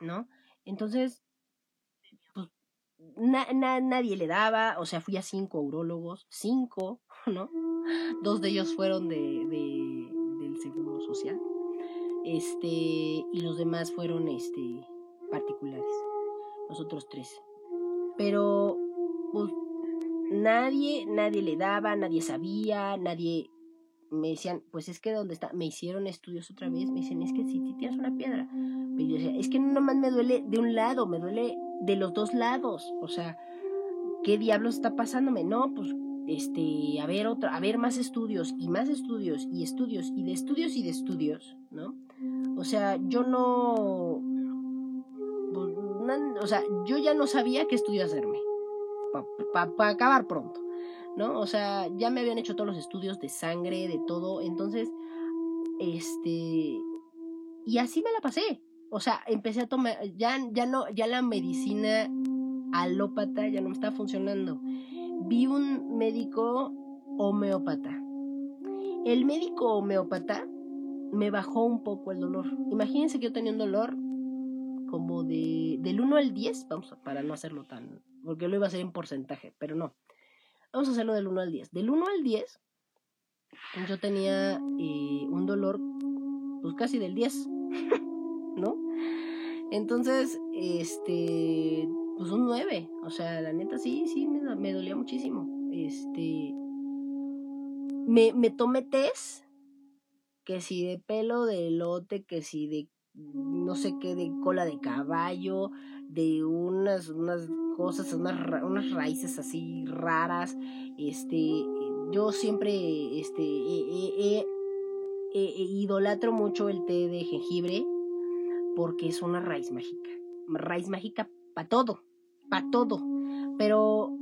¿No? Entonces, nadie le daba, o sea, fui a cinco urólogos, cinco, ¿no? Dos de ellos fueron de, de, del Seguro Social, este, y los demás fueron, este, particulares, los otros tres. Pero, pues, nadie, nadie le daba, nadie sabía, nadie me decían, pues es que donde está, me hicieron estudios otra vez, me dicen, es que si tienes una piedra. Pero yo decía, es que no nomás me duele de un lado, me duele de los dos lados. O sea, ¿qué diablos está pasándome? No, pues, este, a ver otra, a ver más estudios y más estudios y estudios y de estudios y de estudios, ¿no? O sea, yo no, pues, o sea, yo ya no sabía qué estudio hacerme, para acabar pronto, ¿no? O sea, ya me habían hecho todos los estudios de sangre, de todo, entonces, este, y así me la pasé, o sea, empecé a tomar, ya, ya no, ya la medicina alópata ya no me estaba funcionando. Vi un médico homeópata. El médico homeópata me bajó un poco el dolor. Imagínense que yo tenía un dolor como de del 1 al 10, vamos a, para no hacerlo tan, porque lo iba a hacer en porcentaje, pero no. Vamos a hacerlo del 1 al 10. Del 1 al 10, yo tenía eh, un dolor, pues casi del 10. ¿no? Entonces, este, pues un 9, o sea, la neta sí, sí, me, dolía muchísimo. Este, me, me tomé test, que si de pelo de elote, que si de no sé qué, de cola de caballo, de unas, unas cosas, unas, unas raíces así raras. Este, yo siempre, este, idolatro mucho el té de jengibre porque es una raíz mágica. Raíz mágica para todo, para todo. Pero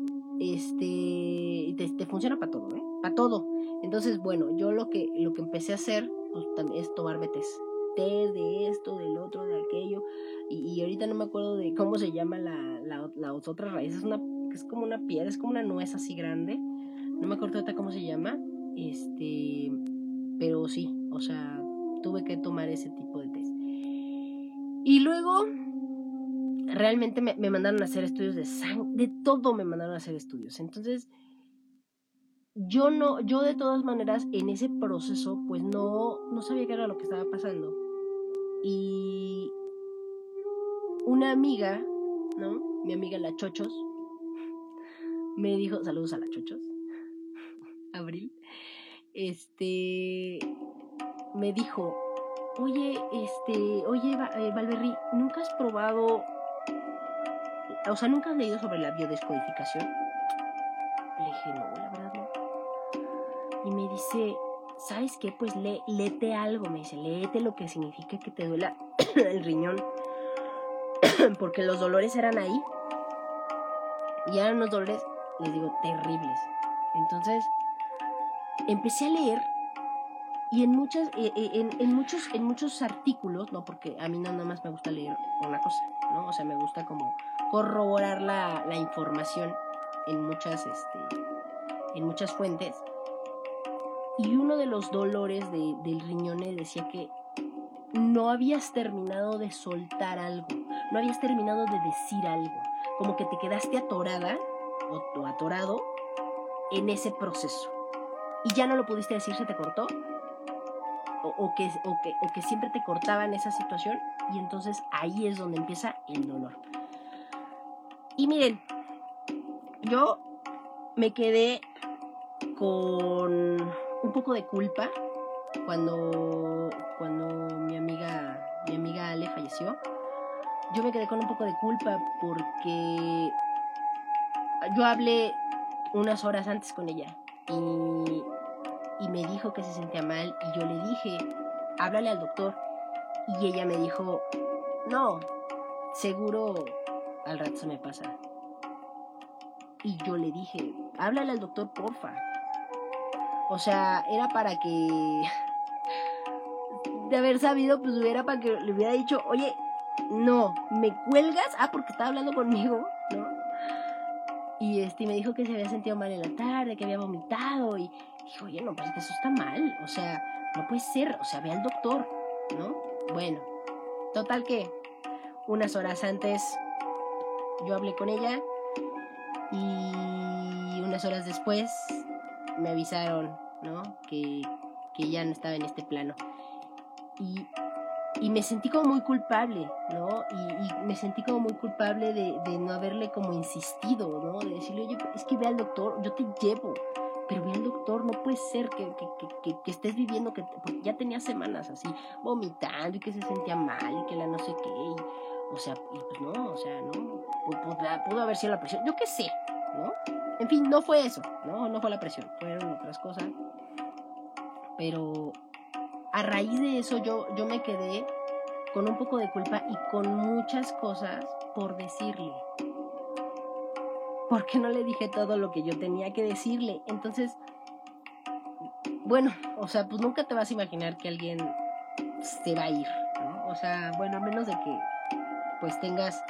este te, funciona para todo, ¿eh? Para todo. Entonces, bueno, yo lo que lo que empecé a hacer pues, es tomarme test. Té de esto, del otro, de aquello. Y, ahorita no me acuerdo de cómo se llama la, la, otra raíz. Es una es como una piedra, es como una nuez así grande. No me acuerdo ahorita cómo se llama. Este, pero sí, o sea, tuve que tomar ese tipo de test. Y luego, realmente me, mandaron a hacer estudios de sangre, de todo me mandaron a hacer estudios. Entonces, yo no, yo de todas maneras, en ese proceso, pues no, no sabía qué era lo que estaba pasando. Y una amiga, ¿no? Mi amiga La Chochos, me dijo, saludos a La Chochos, Abril, este, me dijo, oye, este, oye, eh, Valverri, ¿nunca has probado, o sea, nunca has leído sobre la biodescodificación? Le dije, no, la verdad. Y me dice, ¿sabes qué? Pues lee, léete algo, me dice, léete lo que significa que te duela el riñón. Porque los dolores eran ahí. Y eran unos dolores, les digo, terribles. Entonces, empecé a leer y en muchas eh, eh, en, muchos en muchos artículos no porque a mí nada más me gusta leer una cosa no o sea me gusta como corroborar la, la información en muchas este en muchas fuentes y uno de los dolores del riñone decía que no habías terminado de soltar algo, no habías terminado de decir algo, como que te quedaste atorada o, atorado en ese proceso y ya no lo pudiste decir, se te cortó o, que, o, que, o que siempre te cortaba en esa situación y entonces ahí es donde empieza el dolor. Y miren, yo me quedé con un poco de culpa cuando, cuando mi amiga, mi amiga Ale falleció. Yo me quedé con un poco de culpa porque yo hablé unas horas antes con ella y, y me dijo que se sentía mal y yo le dije, háblale al doctor. Y ella me dijo, no, seguro al rato se me pasa. Y yo le dije, háblale al doctor, porfa. O sea, era para que... De haber sabido, pues hubiera para que le hubiera dicho, oye, no, ¿me cuelgas? Ah, porque estaba hablando conmigo, ¿no? Y este, me dijo que se había sentido mal en la tarde, que había vomitado. Y dijo, oye, no, pues eso está mal. O sea, no puede ser. O sea, ve al doctor, ¿no? Bueno, total que unas horas antes yo hablé con ella y unas horas después me avisaron, ¿no? Que, que ya no estaba en este plano. Y, y me sentí como muy culpable, ¿no? Y, me sentí como muy culpable de, de, no haberle como insistido, ¿no? De decirle, oye, es que ve al doctor, yo te llevo, pero ve al doctor, no puede ser que, que, que estés viviendo, que ya tenía semanas así, vomitando y que se sentía mal y que la no sé qué. Y, o sea, pues no, o sea, no. Pudo, haber sido la presión. Yo qué sé, ¿no? En fin, no fue eso, ¿no? No fue la presión, fueron otras cosas. Pero a raíz de eso yo, yo me quedé con un poco de culpa y con muchas cosas por decirle. Porque no le dije todo lo que yo tenía que decirle. Entonces, bueno, o sea, pues nunca te vas a imaginar que alguien se va a ir, ¿no? O sea, bueno, a menos de que pues tengas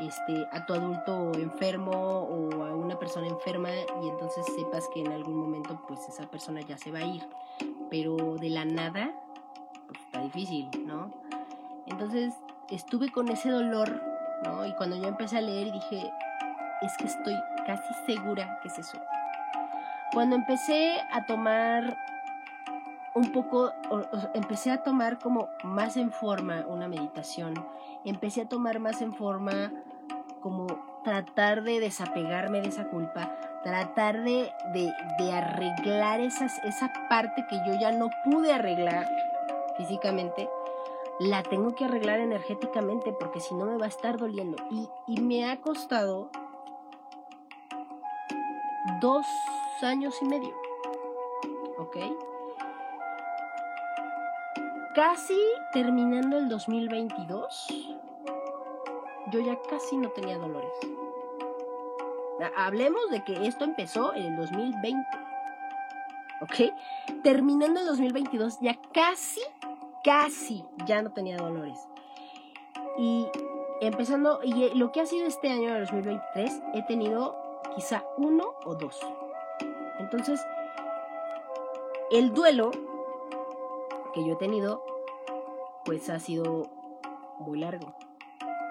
este, a tu adulto enfermo o a una persona enferma y entonces sepas que en algún momento pues esa persona ya se va a ir. Pero de la nada, pues está difícil, ¿no? Entonces estuve con ese dolor, ¿no? Y cuando yo empecé a leer dije, es que estoy casi segura que es eso. Cuando empecé a tomar un poco, empecé a tomar como más en forma una meditación, empecé a tomar más en forma como tratar de desapegarme de esa culpa, tratar de, de, arreglar esas, esa parte que yo ya no pude arreglar físicamente, la tengo que arreglar energéticamente porque si no me va a estar doliendo. Y, y me ha costado dos años y medio. ¿Ok? casi terminando el 2022, yo ya casi no tenía dolores. Hablemos de que esto empezó en el 2020. ¿Ok? Terminando el 2022, ya casi, casi ya no tenía dolores. Y empezando, y lo que ha sido este año de 2023, he tenido quizá uno o dos. Entonces, el duelo que yo he tenido, pues ha sido muy largo,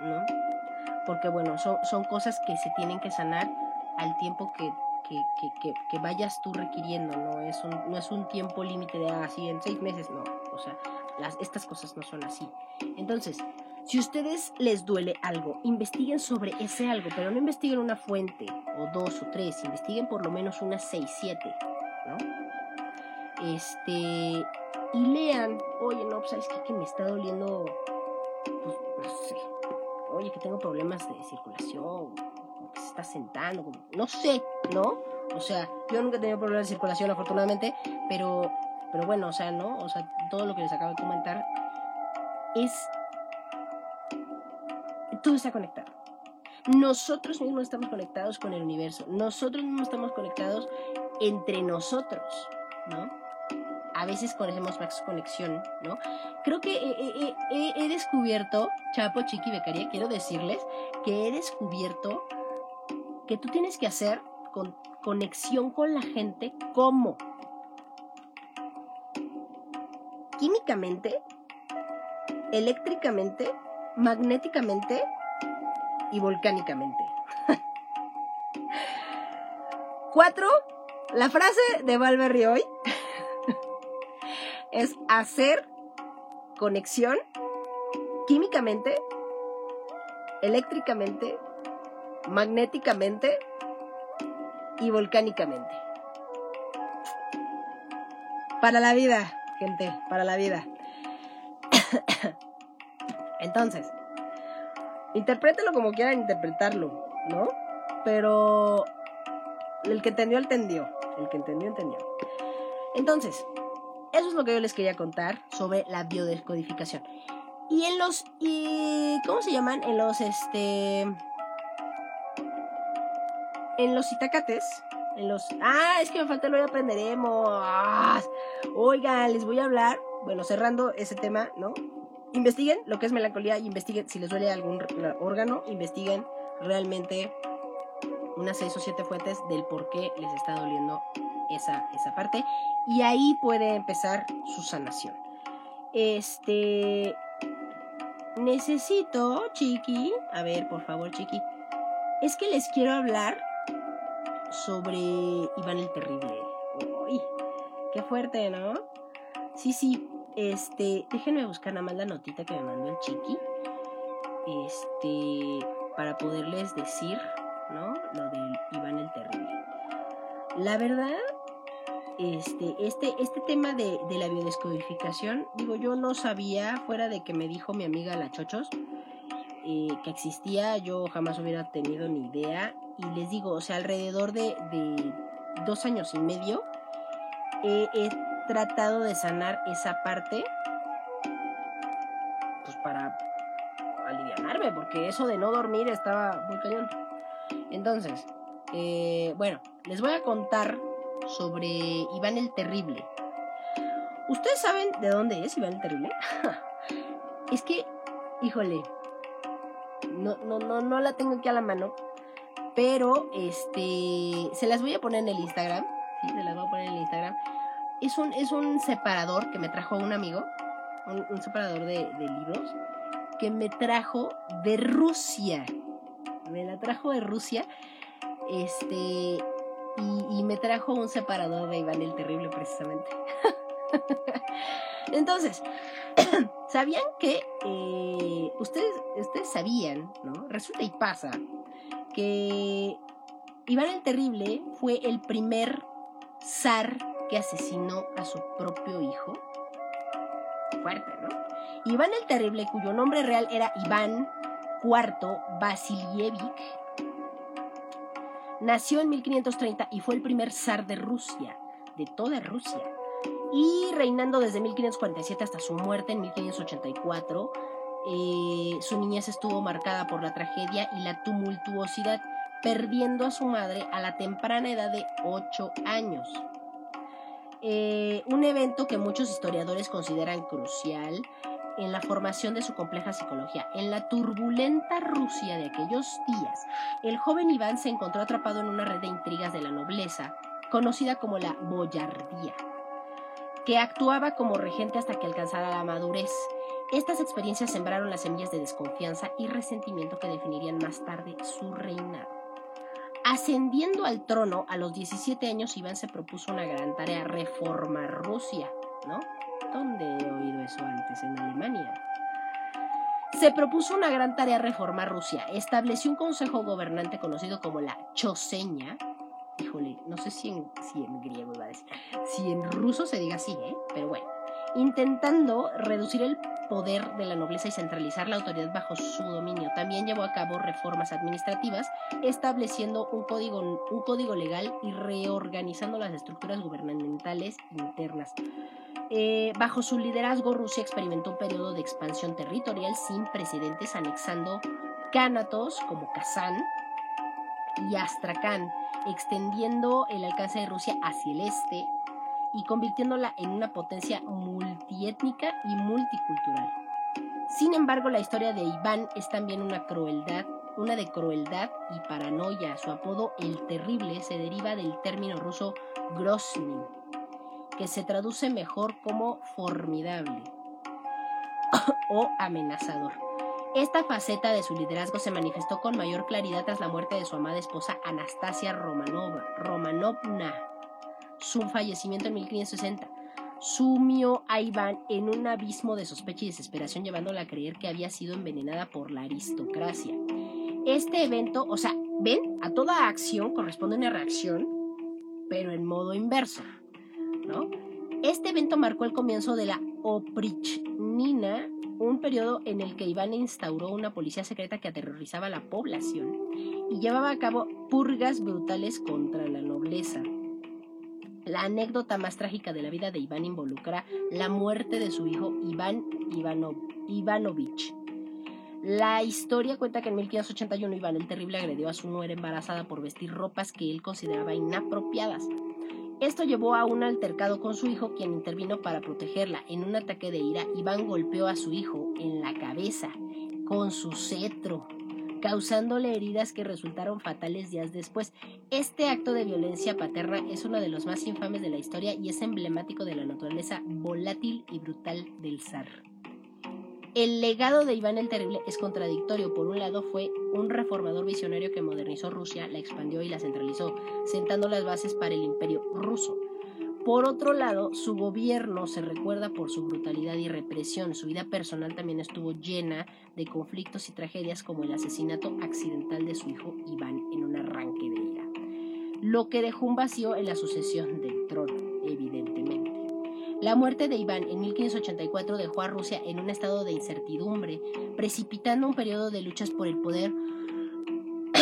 ¿no? Porque bueno, son, son cosas que se tienen que sanar al tiempo que, que, vayas tú requiriendo, ¿no? Es un, no es un tiempo límite de así ah, en seis meses, no. O sea, estas cosas no son así. Entonces, si ustedes les duele algo, investiguen sobre ese algo, pero no investiguen una fuente, o dos, o tres, investiguen por lo menos unas seis, siete, ¿no? Este, y lean, oye, no, pues sabes qué? que me está doliendo, pues, no sé, oye, que tengo problemas de circulación, que se está sentando, no sé, ¿no? O sea, yo nunca he tenido problemas de circulación, afortunadamente, pero, pero bueno, o sea, ¿no? O sea, todo lo que les acabo de comentar es, todo está conectado. Nosotros mismos estamos conectados con el universo, nosotros mismos estamos conectados entre nosotros, ¿no? A veces conocemos más conexión, ¿no? Creo que he, descubierto, Chapo, Chiqui, Becaria, quiero decirles que he descubierto que tú tienes que hacer con, conexión con la gente, ¿cómo? químicamente, eléctricamente, magnéticamente y volcánicamente. Cuatro, la frase de Valverde hoy es hacer conexión químicamente, eléctricamente, magnéticamente y volcánicamente. Para la vida, gente, para la vida. Entonces, interprételo como quieran interpretarlo, ¿no? Pero el que entendió, entendió. El que entendió, entendió. Entonces, eso es lo que yo les quería contar sobre la biodescodificación. Y en los, y, ¿cómo se llaman? En los, este, en los itacates, en los, ah, es que me falta lo de aprenderemos. Oigan, les voy a hablar, bueno, cerrando ese tema, ¿no? Investiguen lo que es melancolía y investiguen si les duele algún órgano, investiguen realmente unas seis o siete fuentes del por qué les está doliendo esa, esa parte. Y ahí puede empezar su sanación. Este. Necesito, Chiqui. A ver, por favor, Chiqui. Es que les quiero hablar sobre Iván el Terrible. Uy, qué fuerte, ¿no? Sí, sí. Este, déjenme buscar nada más la notita que me mandó el Chiqui. Este, para poderles decir ¿no? Lo del Iván el Terrible. La verdad, este, este, este tema de, la biodescodificación, digo, yo no sabía, fuera de que me dijo mi amiga La Chochos, eh, que existía, yo jamás hubiera tenido ni idea. Y les digo, o sea, alrededor de, dos años y medio he tratado de sanar esa parte, pues para aliviarme, porque eso de no dormir estaba muy cañón. Entonces, eh, bueno, les voy a contar sobre Iván el Terrible. ¿Ustedes saben de dónde es Iván el Terrible? es que, híjole, no, no, no, no la tengo aquí a la mano, pero este, se las voy a poner en el Instagram. Sí, se las voy a poner en el Instagram. Es un, es un separador que me trajo un amigo, un, separador de, de libros, que me trajo de Rusia me la trajo de Rusia. Este. Y, me trajo un separador de Iván el Terrible, precisamente. Entonces, ¿sabían que eh, ustedes, ustedes sabían, ¿no? Resulta y pasa que Iván el Terrible fue el primer zar que asesinó a su propio hijo. Fuerte, ¿no? Iván el Terrible, cuyo nombre real era Iván IV Vasilievich nació en 1530 y fue el primer zar de Rusia, de toda Rusia, y reinando desde 1547 hasta su muerte en 1584. Eh, su niñez estuvo marcada por la tragedia y la tumultuosidad, perdiendo a su madre a la temprana edad de 8 años. Eh, un evento que muchos historiadores consideran crucial en la formación de su compleja psicología. En la turbulenta Rusia de aquellos días, el joven Iván se encontró atrapado en una red de intrigas de la nobleza, conocida como la boyardía, que actuaba como regente hasta que alcanzara la madurez. Estas experiencias sembraron las semillas de desconfianza y resentimiento que definirían más tarde su reinado. Ascendiendo al trono a los 17 años, Iván se propuso una gran tarea, reformar Rusia, ¿no? ¿Dónde he oído eso antes? En Alemania. Se propuso una gran tarea reformar Rusia. Estableció un consejo gobernante conocido como la Choseña. Híjole, no sé si en, griego iba a decir. Si en ruso se diga así, ¿eh? Pero bueno. Intentando reducir el poder de la nobleza y centralizar la autoridad bajo su dominio. También llevó a cabo reformas administrativas, estableciendo un código, un código legal y reorganizando las estructuras gubernamentales internas. Eh, bajo su liderazgo, Rusia experimentó un periodo de expansión territorial sin precedentes, anexando cánatos como Kazán y Astrakán, extendiendo el alcance de Rusia hacia el este y convirtiéndola en una potencia multiétnica y multicultural. Sin embargo, la historia de Iván es también una crueldad, una de crueldad y paranoia. Su apodo El Terrible se deriva del término ruso Grozny, que se traduce mejor como formidable o amenazador. Esta faceta de su liderazgo se manifestó con mayor claridad tras la muerte de su amada esposa Anastasia Romanova, Romanovna, su fallecimiento en 1560 sumió a Iván en un abismo de sospecha y desesperación, llevándola a creer que había sido envenenada por la aristocracia. Este evento, o sea, ven, a toda acción corresponde una reacción, pero en modo inverso, Este evento marcó el comienzo de la oprichnina, un periodo en el que Iván instauró una policía secreta que aterrorizaba a la población y llevaba a cabo purgas brutales contra la nobleza. La anécdota más trágica de la vida de Iván involucra la muerte de su hijo Iván Ivanovich. La historia cuenta que en 1581 Iván el Terrible agredió a su nuera embarazada por vestir ropas que él consideraba inapropiadas. Esto llevó a un altercado con su hijo, quien intervino para protegerla. En un ataque de ira, Iván golpeó a su hijo en la cabeza con su cetro, causándole heridas que resultaron fatales días después. Este acto de violencia paterna es uno de los más infames de la historia y es emblemático de la naturaleza volátil y brutal del zar. El legado de Iván el Terrible es contradictorio. Por un lado, fue un reformador visionario que modernizó Rusia, la expandió y la centralizó, sentando las bases para el imperio ruso. Por otro lado, su gobierno se recuerda por su brutalidad y represión. Su vida personal también estuvo llena de conflictos y tragedias como el asesinato accidental de su hijo Iván en un arranque de ira, lo que dejó un vacío en la sucesión del trono, evidentemente. La muerte de Iván en 1584 dejó a Rusia en un estado de incertidumbre, precipitando un periodo de luchas por el poder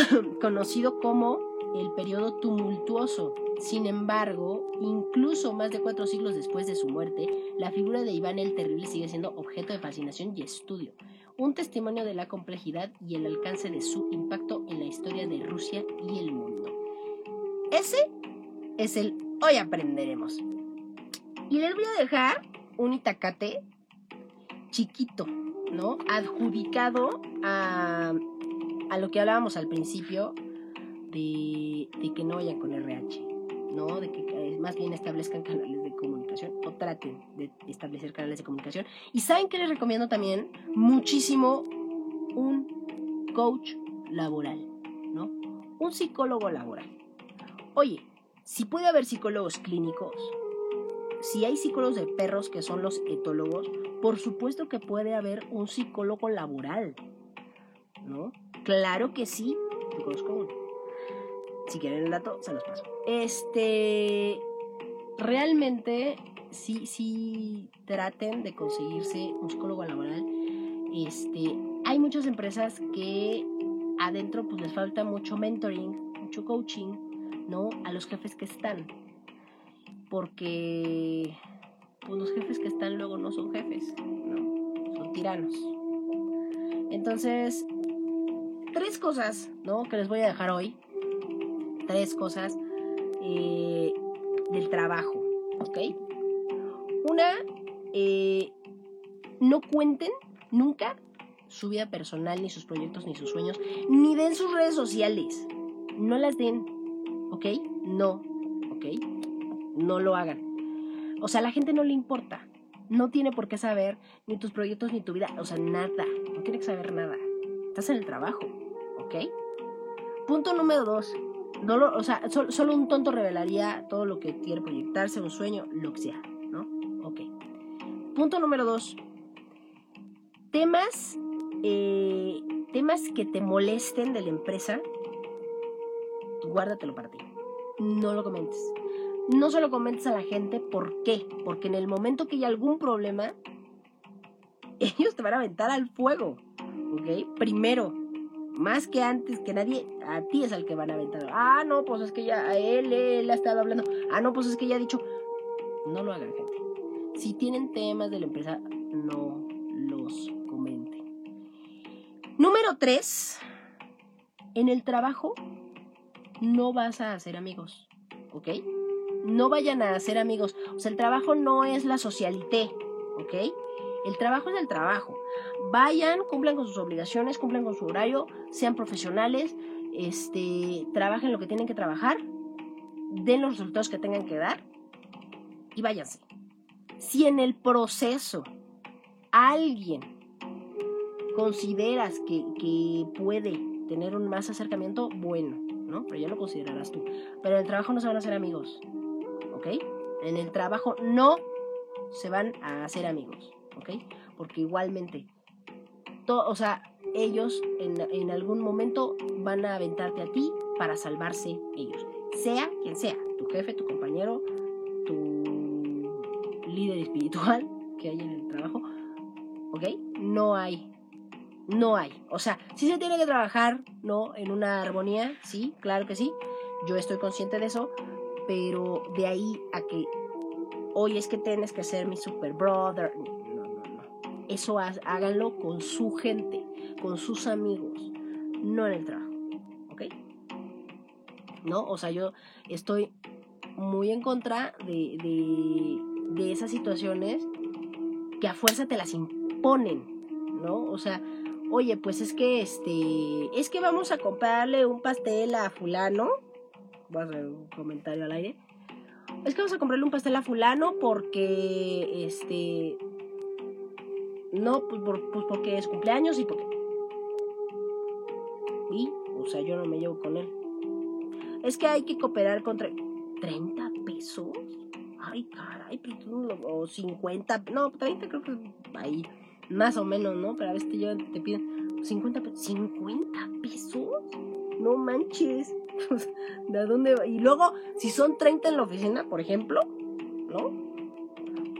conocido como el periodo tumultuoso. Sin embargo, incluso más de cuatro siglos después de su muerte, la figura de Iván el Terrible sigue siendo objeto de fascinación y estudio, un testimonio de la complejidad y el alcance de su impacto en la historia de Rusia y el mundo. Ese es el Hoy Aprenderemos. Y les voy a dejar un itacate chiquito, ¿no? Adjudicado a, a lo que hablábamos al principio de, que no vayan con RH, ¿no? De que eh, más bien establezcan canales de comunicación o traten de establecer canales de comunicación. Y saben que les recomiendo también muchísimo un coach laboral, ¿no? Un psicólogo laboral. Oye, si puede haber psicólogos clínicos, si hay psicólogos de perros que son los etólogos, por supuesto que puede haber un psicólogo laboral. ¿No? Claro que sí. Yo conozco uno. Si quieren el dato, se los paso. Este. Realmente, sí, sí traten de conseguirse un psicólogo laboral. Este. Hay muchas empresas que adentro pues les falta mucho mentoring, mucho coaching, ¿no? A los jefes que están porque pues, los jefes que están luego no son jefes, ¿no? Son tiranos. Entonces, tres cosas, ¿no? Que les voy a dejar hoy. Tres cosas eh, del trabajo, ¿ok? Una, eh, no cuenten nunca su vida personal, ni sus proyectos, ni sus sueños, ni den sus redes sociales. No las den, ¿ok? No, ¿ok? no lo hagan. O sea, a la gente no le importa. No tiene por qué saber ni tus proyectos ni tu vida. O sea, nada. No tiene que saber nada. Estás en el trabajo. ¿Ok? Punto número dos. No lo, o sea, solo un tonto revelaría todo lo que quiere proyectarse, un sueño, lo que sea. ¿No? Ok. Punto número dos. Temas, eh, temas que te molesten de la empresa, guárdatelo para ti. No lo comentes no se lo comentes a la gente. ¿Por qué? Porque en el momento que hay algún problema, ellos te van a aventar al fuego. ¿Ok? Primero, más que antes que nadie, a ti es al que van a aventar. Ah, no, pues es que ya a él, él ha estado hablando. Ah, no, pues es que ya ha dicho. No lo hagan, gente. Si tienen temas de la empresa, no los comenten. Número 3. En el trabajo no vas a hacer amigos. ¿Ok? no vayan a hacer amigos. O sea, el trabajo no es la socialité, ¿ok? El trabajo es el trabajo. Vayan, cumplan con sus obligaciones, cumplan con su horario, sean profesionales, este, trabajen lo que tienen que trabajar, den los resultados que tengan que dar y váyanse. Si en el proceso alguien consideras que, que puede tener un más acercamiento, bueno, ¿no? Pero ya lo considerarás tú. Pero en el trabajo no se van a hacer amigos, ¿ok? En el trabajo no se van a hacer amigos, ¿ok? Porque igualmente, o sea, ellos en, en algún momento van a aventarte a ti para salvarse ellos. Sea quien sea, tu jefe, tu compañero, tu líder espiritual que hay en el trabajo, ¿ok? No hay no hay. O sea, sí se tiene que trabajar, ¿no? En una armonía, sí, claro que sí. Yo estoy consciente de eso, pero de ahí a que hoy es que tienes que ser mi super brother. Eso háganlo con su gente, con sus amigos, no en el trabajo. ¿Ok? ¿No? O sea, yo estoy muy en contra de, de, de esas situaciones que a fuerza te las imponen, ¿no? O sea, oye, pues es que este, es que vamos a comprarle un pastel a fulano. Voy a hacer un comentario al aire. Es que vamos a comprarle un pastel a fulano porque, este, no, pues, pues porque es cumpleaños y porque... Y, o sea, yo no me llevo con él. Es que hay que cooperar contra... ¿30 pesos? Ay, caray, pero o 50, no, 30 creo que ahí más o menos, ¿no? Pero a veces te, te piden 50 pesos. ¿50 pesos? No manches. ¿De dónde va? Y luego, si son 30 en la oficina, por ejemplo, ¿no?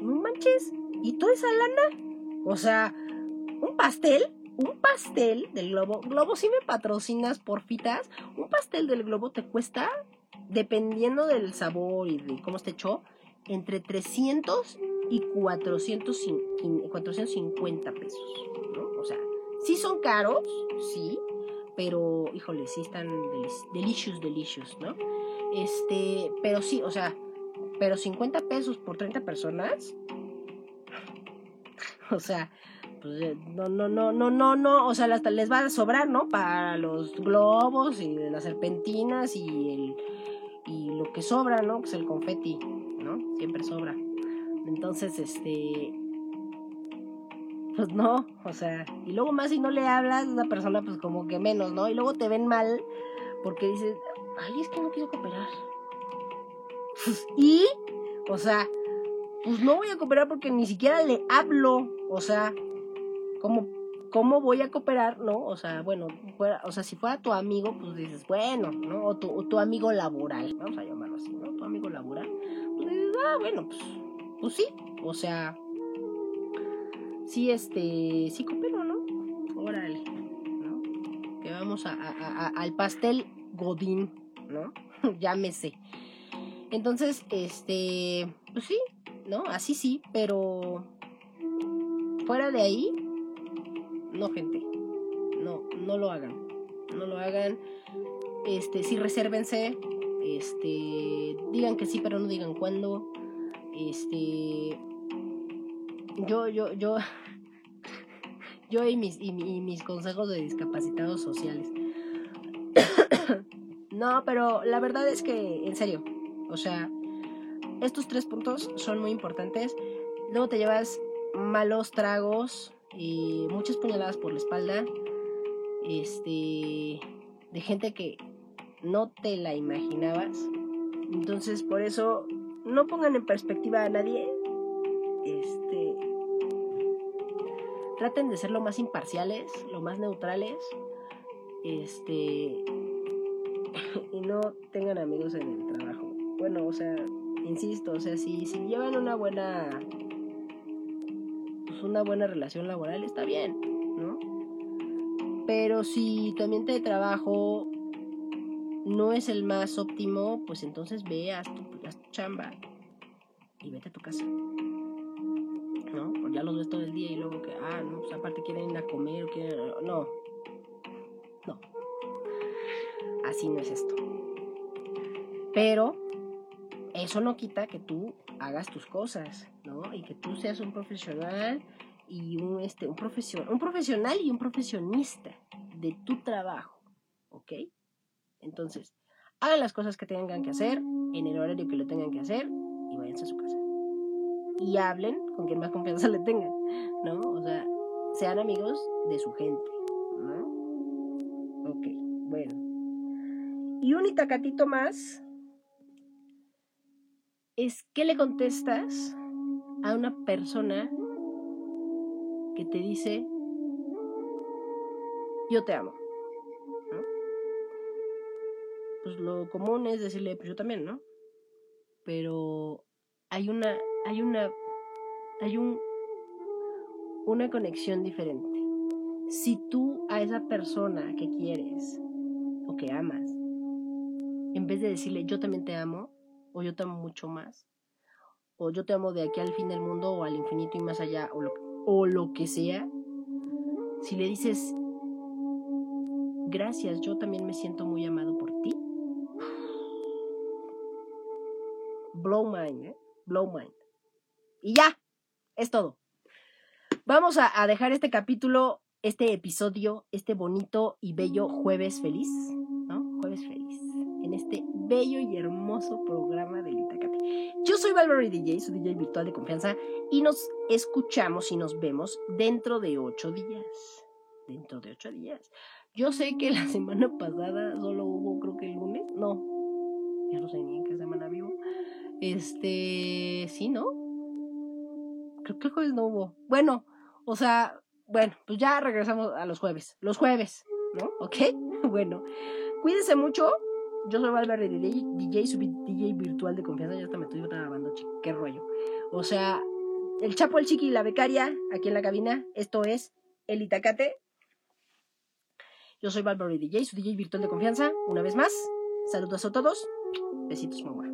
No manches. ¿Y toda esa lana? O sea, un pastel, un pastel del globo. Globo, si me patrocinas por fitas, un pastel del globo te cuesta, dependiendo del sabor y de cómo esté hecho, entre 300 y 450 pesos, ¿no? O sea, sí son caros, sí, pero, híjole, sí están delicious, delicious, ¿no? Este, pero sí, o sea, pero 50 pesos por 30 personas, o sea, pues no, no, no, no, no, no, o sea, les va a sobrar, ¿no? Para los globos y las serpentinas y el, y lo que sobra, ¿no? Pues el confeti, ¿no? Siempre sobra. Entonces, este, pues no, o sea, y luego más si no le hablas a una persona, pues como que menos, ¿no? Y luego te ven mal porque dices, ay, es que no quiero cooperar. y, o sea, pues no voy a cooperar porque ni siquiera le hablo, o sea, ¿cómo, cómo voy a cooperar? ¿No? O sea, bueno, o sea, si fuera tu amigo, pues dices, bueno, ¿no? O tu, tu amigo laboral, vamos a llamarlo así, ¿no? Tu amigo laboral, pues dices, ah, bueno, pues pues sí, o sea, sí, este, sí coopero, ¿no? Órale, ¿no? Que vamos a, al pastel Godín, ¿no? Llámese. Entonces, este, pues sí, ¿no? Así sí, pero fuera de ahí, no, gente, no, no lo hagan, no lo hagan, este, sí, resérvense, este, digan que sí, pero no digan cuándo, este. Yo, yo, yo. Yo y mis, y, mis consejos de discapacitados sociales. no, pero la verdad es que, en serio, o sea, estos tres puntos son muy importantes. Luego te llevas malos tragos, y muchas puñaladas por la espalda, este, de gente que no te la imaginabas. Entonces, por eso no pongan en perspectiva a nadie. Este. Traten de ser lo más imparciales, lo más neutrales. Este. y no tengan amigos en el trabajo. Bueno, o sea, insisto, o sea, si, si llevan una buena. Pues una buena relación laboral, está bien, ¿no? Pero si tu ambiente de trabajo no es el más óptimo, pues entonces veas tu chamba y vete a tu casa. ¿No? Pues ya los ves todo el día y luego que, ah, no, pues aparte quieren ir a comer, quieren... no. No. Así no es esto. Pero eso no quita que tú hagas tus cosas, ¿no? Y que tú seas un profesional y un, este, un, profesion, un profesional y un profesionista de tu trabajo, ¿ok? Entonces, hagan las cosas que tengan que hacer en el horario que lo tengan que hacer y váyanse a su casa. y hablen con quien más confianza le tengan, ¿no? O sea, sean amigos de su gente, ¿no? Ok, bueno. Y un itacatito más es que le contestas a una persona que te dice, yo te amo. Pues lo común es decirle, pues yo también, ¿no? Pero hay una, hay una, hay un, una conexión diferente. Si tú a esa persona que quieres o que amas, en vez de decirle yo también te amo, o yo te amo mucho más, o yo te amo de aquí al fin del mundo o al infinito y más allá, o lo, o lo que sea, si le dices gracias, yo también me siento muy amado por ti. Blow mind, ¿eh? Blow mind. Y ya, es todo. Vamos a, a dejar este capítulo, este episodio, este bonito y bello jueves feliz, ¿no? Jueves feliz. En este bello y hermoso programa del Itacate. Yo soy Valverde DJ, su DJ virtual de confianza, y nos escuchamos y nos vemos dentro de ocho días. Dentro de ocho días. Yo sé que la semana pasada solo hubo, creo que el lunes. No, ya no sé ni en qué semana vivo. Este, sí, ¿no? Creo que el jueves no hubo. Bueno, o sea, bueno, pues ya regresamos a los jueves. Los jueves, ¿no? ¿Ok? Bueno, cuídense mucho. Yo soy Valverde DJ, DJ, DJ virtual de confianza. Ya hasta me estoy grabando, qué rollo. O sea, el Chapo, el Chiqui y la becaria aquí en la cabina. Esto es el Itacate. Yo soy Valverde DJ, su DJ virtual de confianza. Una vez más, saludos a todos. Besitos, mamá.